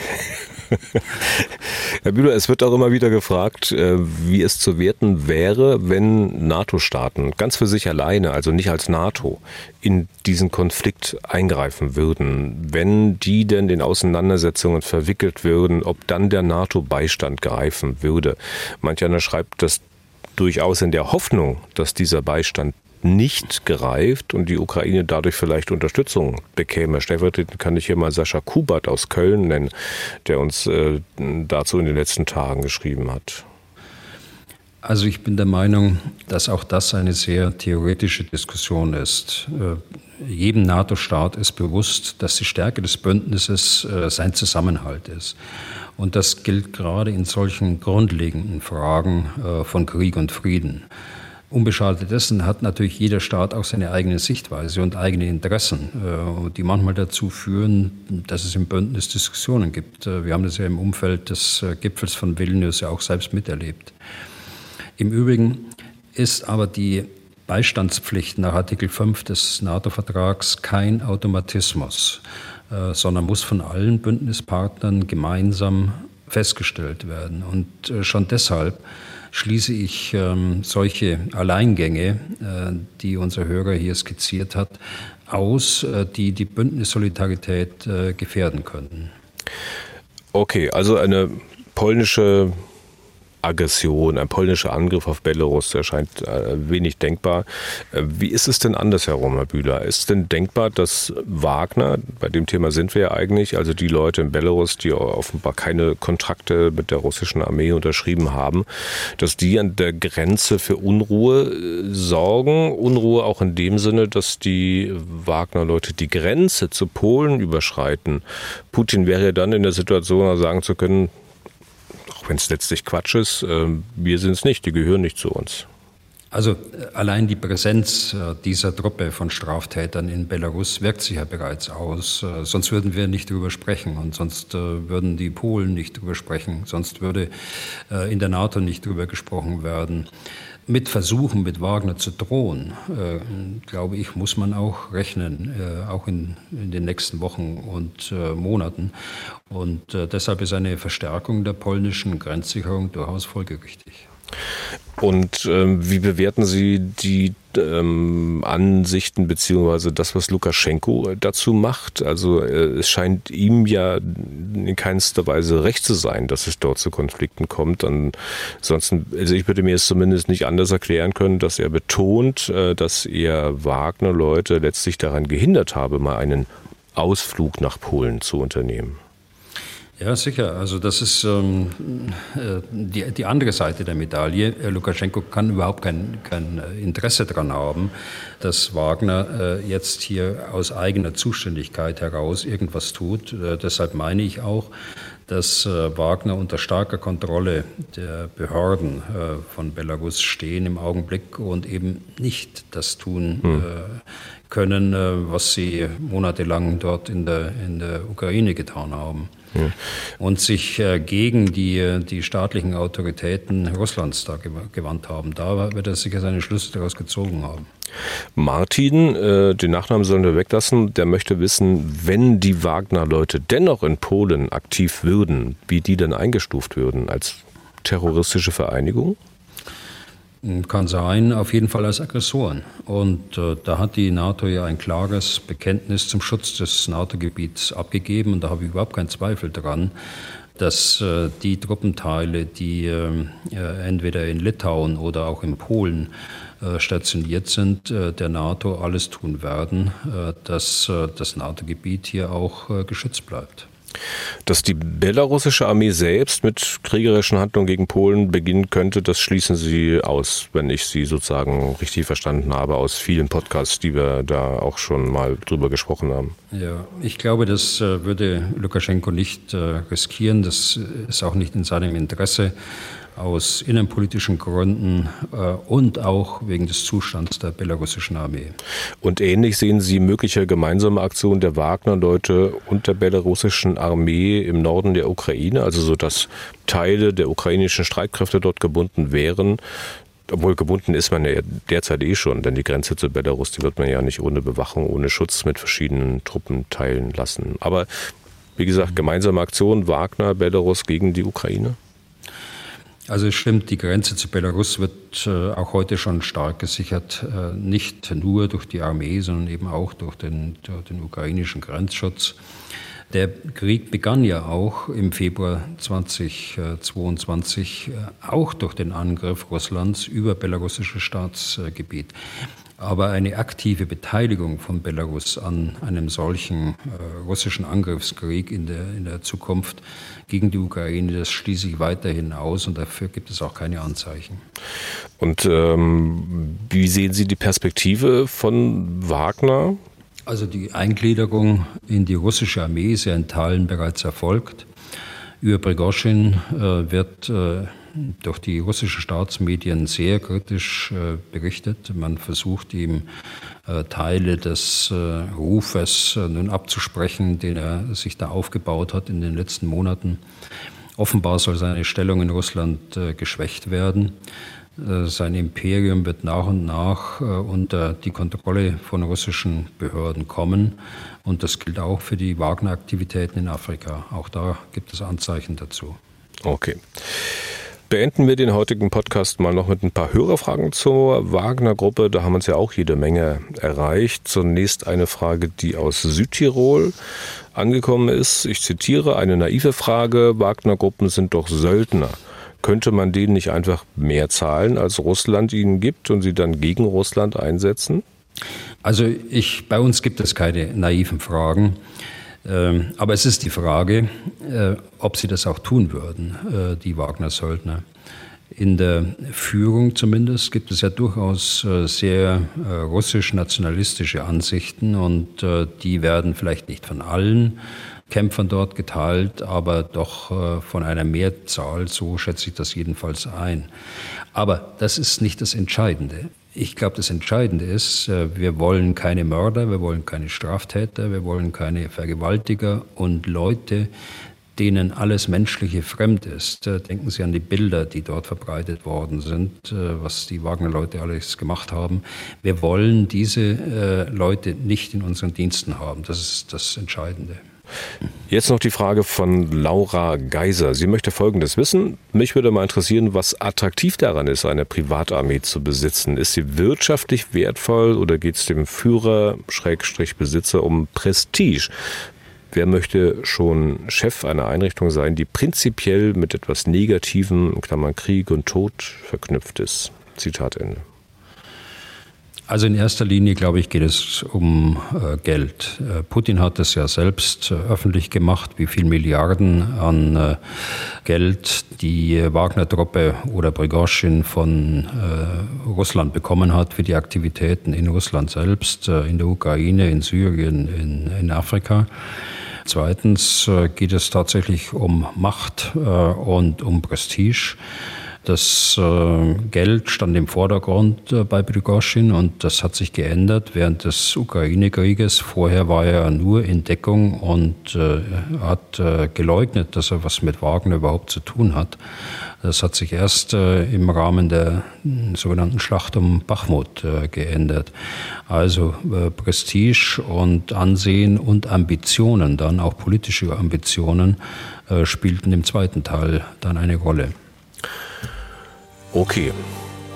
Speaker 4: [LAUGHS]
Speaker 3: Herr Bühler, es wird auch immer wieder gefragt, äh, wie es zu werten wäre, wenn NATO-Staaten ganz für sich alleine, also nicht als NATO, in diesen Konflikt eingreifen würden. Wenn die denn in Auseinandersetzungen verwickelt würden, ob dann der NATO-Beistand greifen würde. Manch einer schreibt das durchaus in der Hoffnung, dass dieser Beistand nicht gereift und die Ukraine dadurch vielleicht Unterstützung bekäme. Stellvertretend kann ich hier mal Sascha Kubert aus Köln nennen, der uns äh, dazu in den letzten Tagen geschrieben hat.
Speaker 4: Also ich bin der Meinung, dass auch das eine sehr theoretische Diskussion ist. Äh, jedem NATO-Staat ist bewusst, dass die Stärke des Bündnisses äh, sein Zusammenhalt ist. Und das gilt gerade in solchen grundlegenden Fragen äh, von Krieg und Frieden. Unbeschadet dessen hat natürlich jeder Staat auch seine eigene Sichtweise und eigene Interessen, äh, die manchmal dazu führen, dass es im Bündnis Diskussionen gibt. Äh, wir haben das ja im Umfeld des äh, Gipfels von Vilnius ja auch selbst miterlebt. Im Übrigen ist aber die Beistandspflicht nach Artikel 5 des NATO-Vertrags kein Automatismus, sondern muss von allen Bündnispartnern gemeinsam festgestellt werden. Und schon deshalb schließe ich ähm, solche Alleingänge, äh, die unser Hörer hier skizziert hat, aus, äh, die die Bündnissolidarität äh, gefährden könnten.
Speaker 3: Okay, also eine polnische Aggression, ein polnischer Angriff auf Belarus erscheint äh, wenig denkbar. Äh, wie ist es denn andersherum, Herr Bühler? Ist es denn denkbar, dass Wagner, bei dem Thema sind wir ja eigentlich, also die Leute in Belarus, die offenbar keine Kontrakte mit der russischen Armee unterschrieben haben, dass die an der Grenze für Unruhe äh, sorgen? Unruhe auch in dem Sinne, dass die Wagner-Leute die Grenze zu Polen überschreiten. Putin wäre dann in der Situation, sagen zu können, auch wenn es letztlich Quatsch ist, äh, wir sind es nicht, die gehören nicht zu uns.
Speaker 4: Also äh, allein die Präsenz äh, dieser Truppe von Straftätern in Belarus wirkt sich ja bereits aus. Sonst würden wir nicht darüber sprechen und sonst würden die Polen nicht darüber sprechen, sonst würde in der NATO nicht darüber gesprochen werden mit Versuchen, mit Wagner zu drohen, äh, glaube ich, muss man auch rechnen, äh, auch in, in, den nächsten Wochen und äh, Monaten. Und äh, deshalb ist eine Verstärkung der polnischen Grenzsicherung durchaus folgerichtig.
Speaker 3: Und ähm, wie bewerten Sie die ähm, Ansichten beziehungsweise das, was Lukaschenko dazu macht? Also äh, es scheint ihm ja in keinster Weise recht zu sein, dass es dort zu Konflikten kommt. Ansonsten, also ich würde mir es zumindest nicht anders erklären können, dass er betont, äh, dass er Wagner-Leute letztlich daran gehindert habe, mal einen Ausflug nach Polen zu unternehmen.
Speaker 4: Ja, sicher. Also das ist ähm, äh, die, die andere Seite der Medaille. Äh, Lukaschenko kann überhaupt kein, kein äh, Interesse daran haben, dass Wagner äh, jetzt hier aus eigener Zuständigkeit heraus irgendwas tut. Äh, deshalb meine ich auch, dass äh, Wagner unter starker Kontrolle der Behörden von Belarus stehen im Augenblick und eben nicht das tun hm. Können, was sie monatelang dort in der, in der Ukraine getan haben ja. und sich äh, gegen die, die staatlichen Autoritäten Russlands da gewandt haben. Da wird er sicher seine Schlüsse daraus gezogen haben.
Speaker 3: Martin, äh, den Nachnamen sollen wir weglassen, der möchte wissen, wenn die Wagner-Leute dennoch in Polen aktiv würden, wie die denn eingestuft würden als terroristische Vereinigung?
Speaker 4: Kann sein, auf jeden Fall als Aggressoren. Und äh, da hat die NATO ja ein klares Bekenntnis zum Schutz des NATO-Gebiets abgegeben. Und da habe ich überhaupt keinen Zweifel daran, dass äh, die Truppenteile, die äh, entweder in Litauen oder auch in Polen äh, stationiert sind, äh, der NATO alles tun werden, äh, dass das NATO-Gebiet hier auch geschützt bleibt.
Speaker 3: Dass die belarussische Armee selbst mit kriegerischen Handlungen gegen Polen beginnen könnte, das schließen Sie aus, wenn ich Sie sozusagen richtig verstanden habe, aus vielen Podcasts, die wir da auch schon mal drüber gesprochen haben.
Speaker 4: Ja, ich glaube, das äh, würde Lukaschenko nicht äh, riskieren. Das ist auch nicht in seinem Interesse aus innenpolitischen Gründen äh, und auch wegen des Zustands der belarussischen Armee.
Speaker 3: Und ähnlich sehen Sie mögliche gemeinsame Aktionen der Wagner-Leute und der belarussischen Armee im Norden der Ukraine, also so dass Teile der ukrainischen Streitkräfte dort gebunden wären. Obwohl gebunden ist man ja derzeit eh schon, denn die Grenze zu Belarus, die wird man ja nicht ohne Bewachung, ohne Schutz mit verschiedenen Truppen teilen lassen. Aber wie gesagt, gemeinsame Aktion Wagner, Belarus gegen die Ukraine?
Speaker 4: Also es stimmt, die Grenze zu Belarus wird äh, auch heute schon stark gesichert, äh, nicht nur durch die Armee, sondern eben auch durch den, durch den ukrainischen Grenzschutz. Der Krieg begann ja auch im Februar 2022 äh, auch durch den Angriff Russlands über belarussisches Staatsgebiet. Aber eine aktive Beteiligung von Belarus an einem solchen äh, russischen Angriffskrieg in der, in der Zukunft gegen die Ukraine, das schließe ich weiterhin aus und dafür gibt es auch keine Anzeichen.
Speaker 3: Und ähm, wie sehen Sie die Perspektive von Wagner?
Speaker 4: Also die Eingliederung in die russische Armee ist ja in Teilen bereits erfolgt. Über Prigozhin äh, wird äh, durch die russischen Staatsmedien sehr kritisch äh, berichtet. Man versucht ihm äh, Teile des äh, Rufes äh, nun abzusprechen, den er sich da aufgebaut hat in den letzten Monaten. Offenbar soll seine Stellung in Russland äh, geschwächt werden. Äh, sein Imperium wird nach und nach unter die Kontrolle von russischen Behörden kommen. Und das gilt auch für die Wagner-Aktivitäten in Afrika. Auch da gibt es Anzeichen dazu.
Speaker 3: Okay beenden wir den heutigen Podcast mal noch mit ein paar Hörerfragen zur Wagner-Gruppe. Da haben uns ja auch jede Menge erreicht. Zunächst eine Frage, die aus Südtirol angekommen ist. Ich zitiere eine naive Frage. Wagner-Gruppen sind doch Söldner. Könnte man denen nicht einfach mehr zahlen, als Russland ihnen gibt und sie dann gegen Russland einsetzen?
Speaker 4: Also ich, bei uns gibt es keine naiven Fragen. Ähm, aber es ist die Frage, äh, ob sie das auch tun würden, äh, die Wagner-Söldner. In der Führung zumindest gibt es ja durchaus äh, sehr russisch-nationalistische Ansichten und die werden vielleicht nicht von allen Kämpfern dort geteilt, aber doch von einer Mehrzahl, so schätze ich das jedenfalls ein. Aber das ist nicht das Entscheidende. Ich glaube, das Entscheidende ist, äh, wir wollen keine Mörder, wir wollen keine Straftäter, wir wollen keine Vergewaltiger und Leute, denen alles Menschliche fremd ist. Äh, denken Sie an die Bilder, die dort verbreitet worden sind, äh, was die Wagner-Leute alles gemacht haben. Wir wollen diese Leute nicht in unseren Diensten haben. Das ist das Entscheidende.
Speaker 3: Jetzt noch die Frage von Laura Geiser. Sie möchte Folgendes wissen. Mich würde mal interessieren, was attraktiv daran ist, eine Privatarmee zu besitzen. Ist sie wirtschaftlich wertvoll oder geht es dem Führer, Schrägstrich Besitzer, um Prestige? Wer möchte schon Chef einer Einrichtung sein, die prinzipiell mit etwas Negativem, Krieg und Tod, verknüpft ist? Zitat Ende.
Speaker 4: Also in erster Linie, glaube ich, geht es um äh, Geld. Äh, Putin hat es ja selbst äh, öffentlich gemacht, wie viel Milliarden an äh, Geld die Wagner-Truppe oder Prigozhin von äh, Russland bekommen hat für die Aktivitäten in Russland selbst, äh, in der Ukraine, in Syrien, in, in Afrika. Zweitens geht es tatsächlich um Macht und um Prestige. Das äh, Geld stand im Vordergrund äh, bei Prigozhin und das hat sich geändert während des Ukraine-Krieges. Vorher war er nur in Deckung und äh, hat äh, geleugnet, dass er was mit Wagner überhaupt zu tun hat. Das hat sich erst äh, im Rahmen der äh, sogenannten Schlacht um Bachmut geändert. Also Prestige und Ansehen und Ambitionen, dann auch politische Ambitionen, spielten im zweiten Teil dann eine Rolle.
Speaker 3: Okay.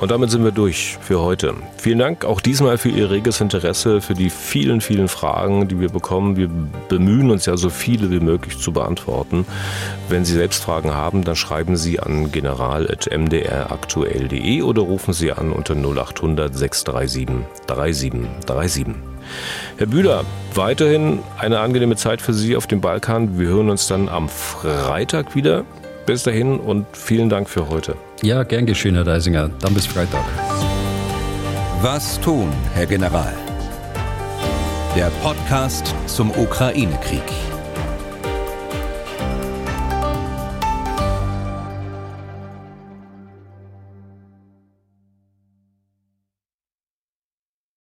Speaker 3: Und damit sind wir durch für heute. Vielen Dank auch diesmal für Ihr reges Interesse, für die vielen, vielen Fragen, die wir bekommen. Wir bemühen uns ja so viele wie möglich zu beantworten. Wenn Sie selbst Fragen haben, dann schreiben Sie an general.mdraktuell.de oder rufen Sie an unter 0800 637 3737. Herr Bühler, weiterhin eine angenehme Zeit für Sie auf dem Balkan. Wir hören uns dann am Freitag wieder. Bis dahin und vielen Dank für heute.
Speaker 4: Ja, gern geschehen, Herr Deisinger. Dann bis Freitag.
Speaker 2: Was tun, Herr General? Der Podcast zum Ukraine-Krieg.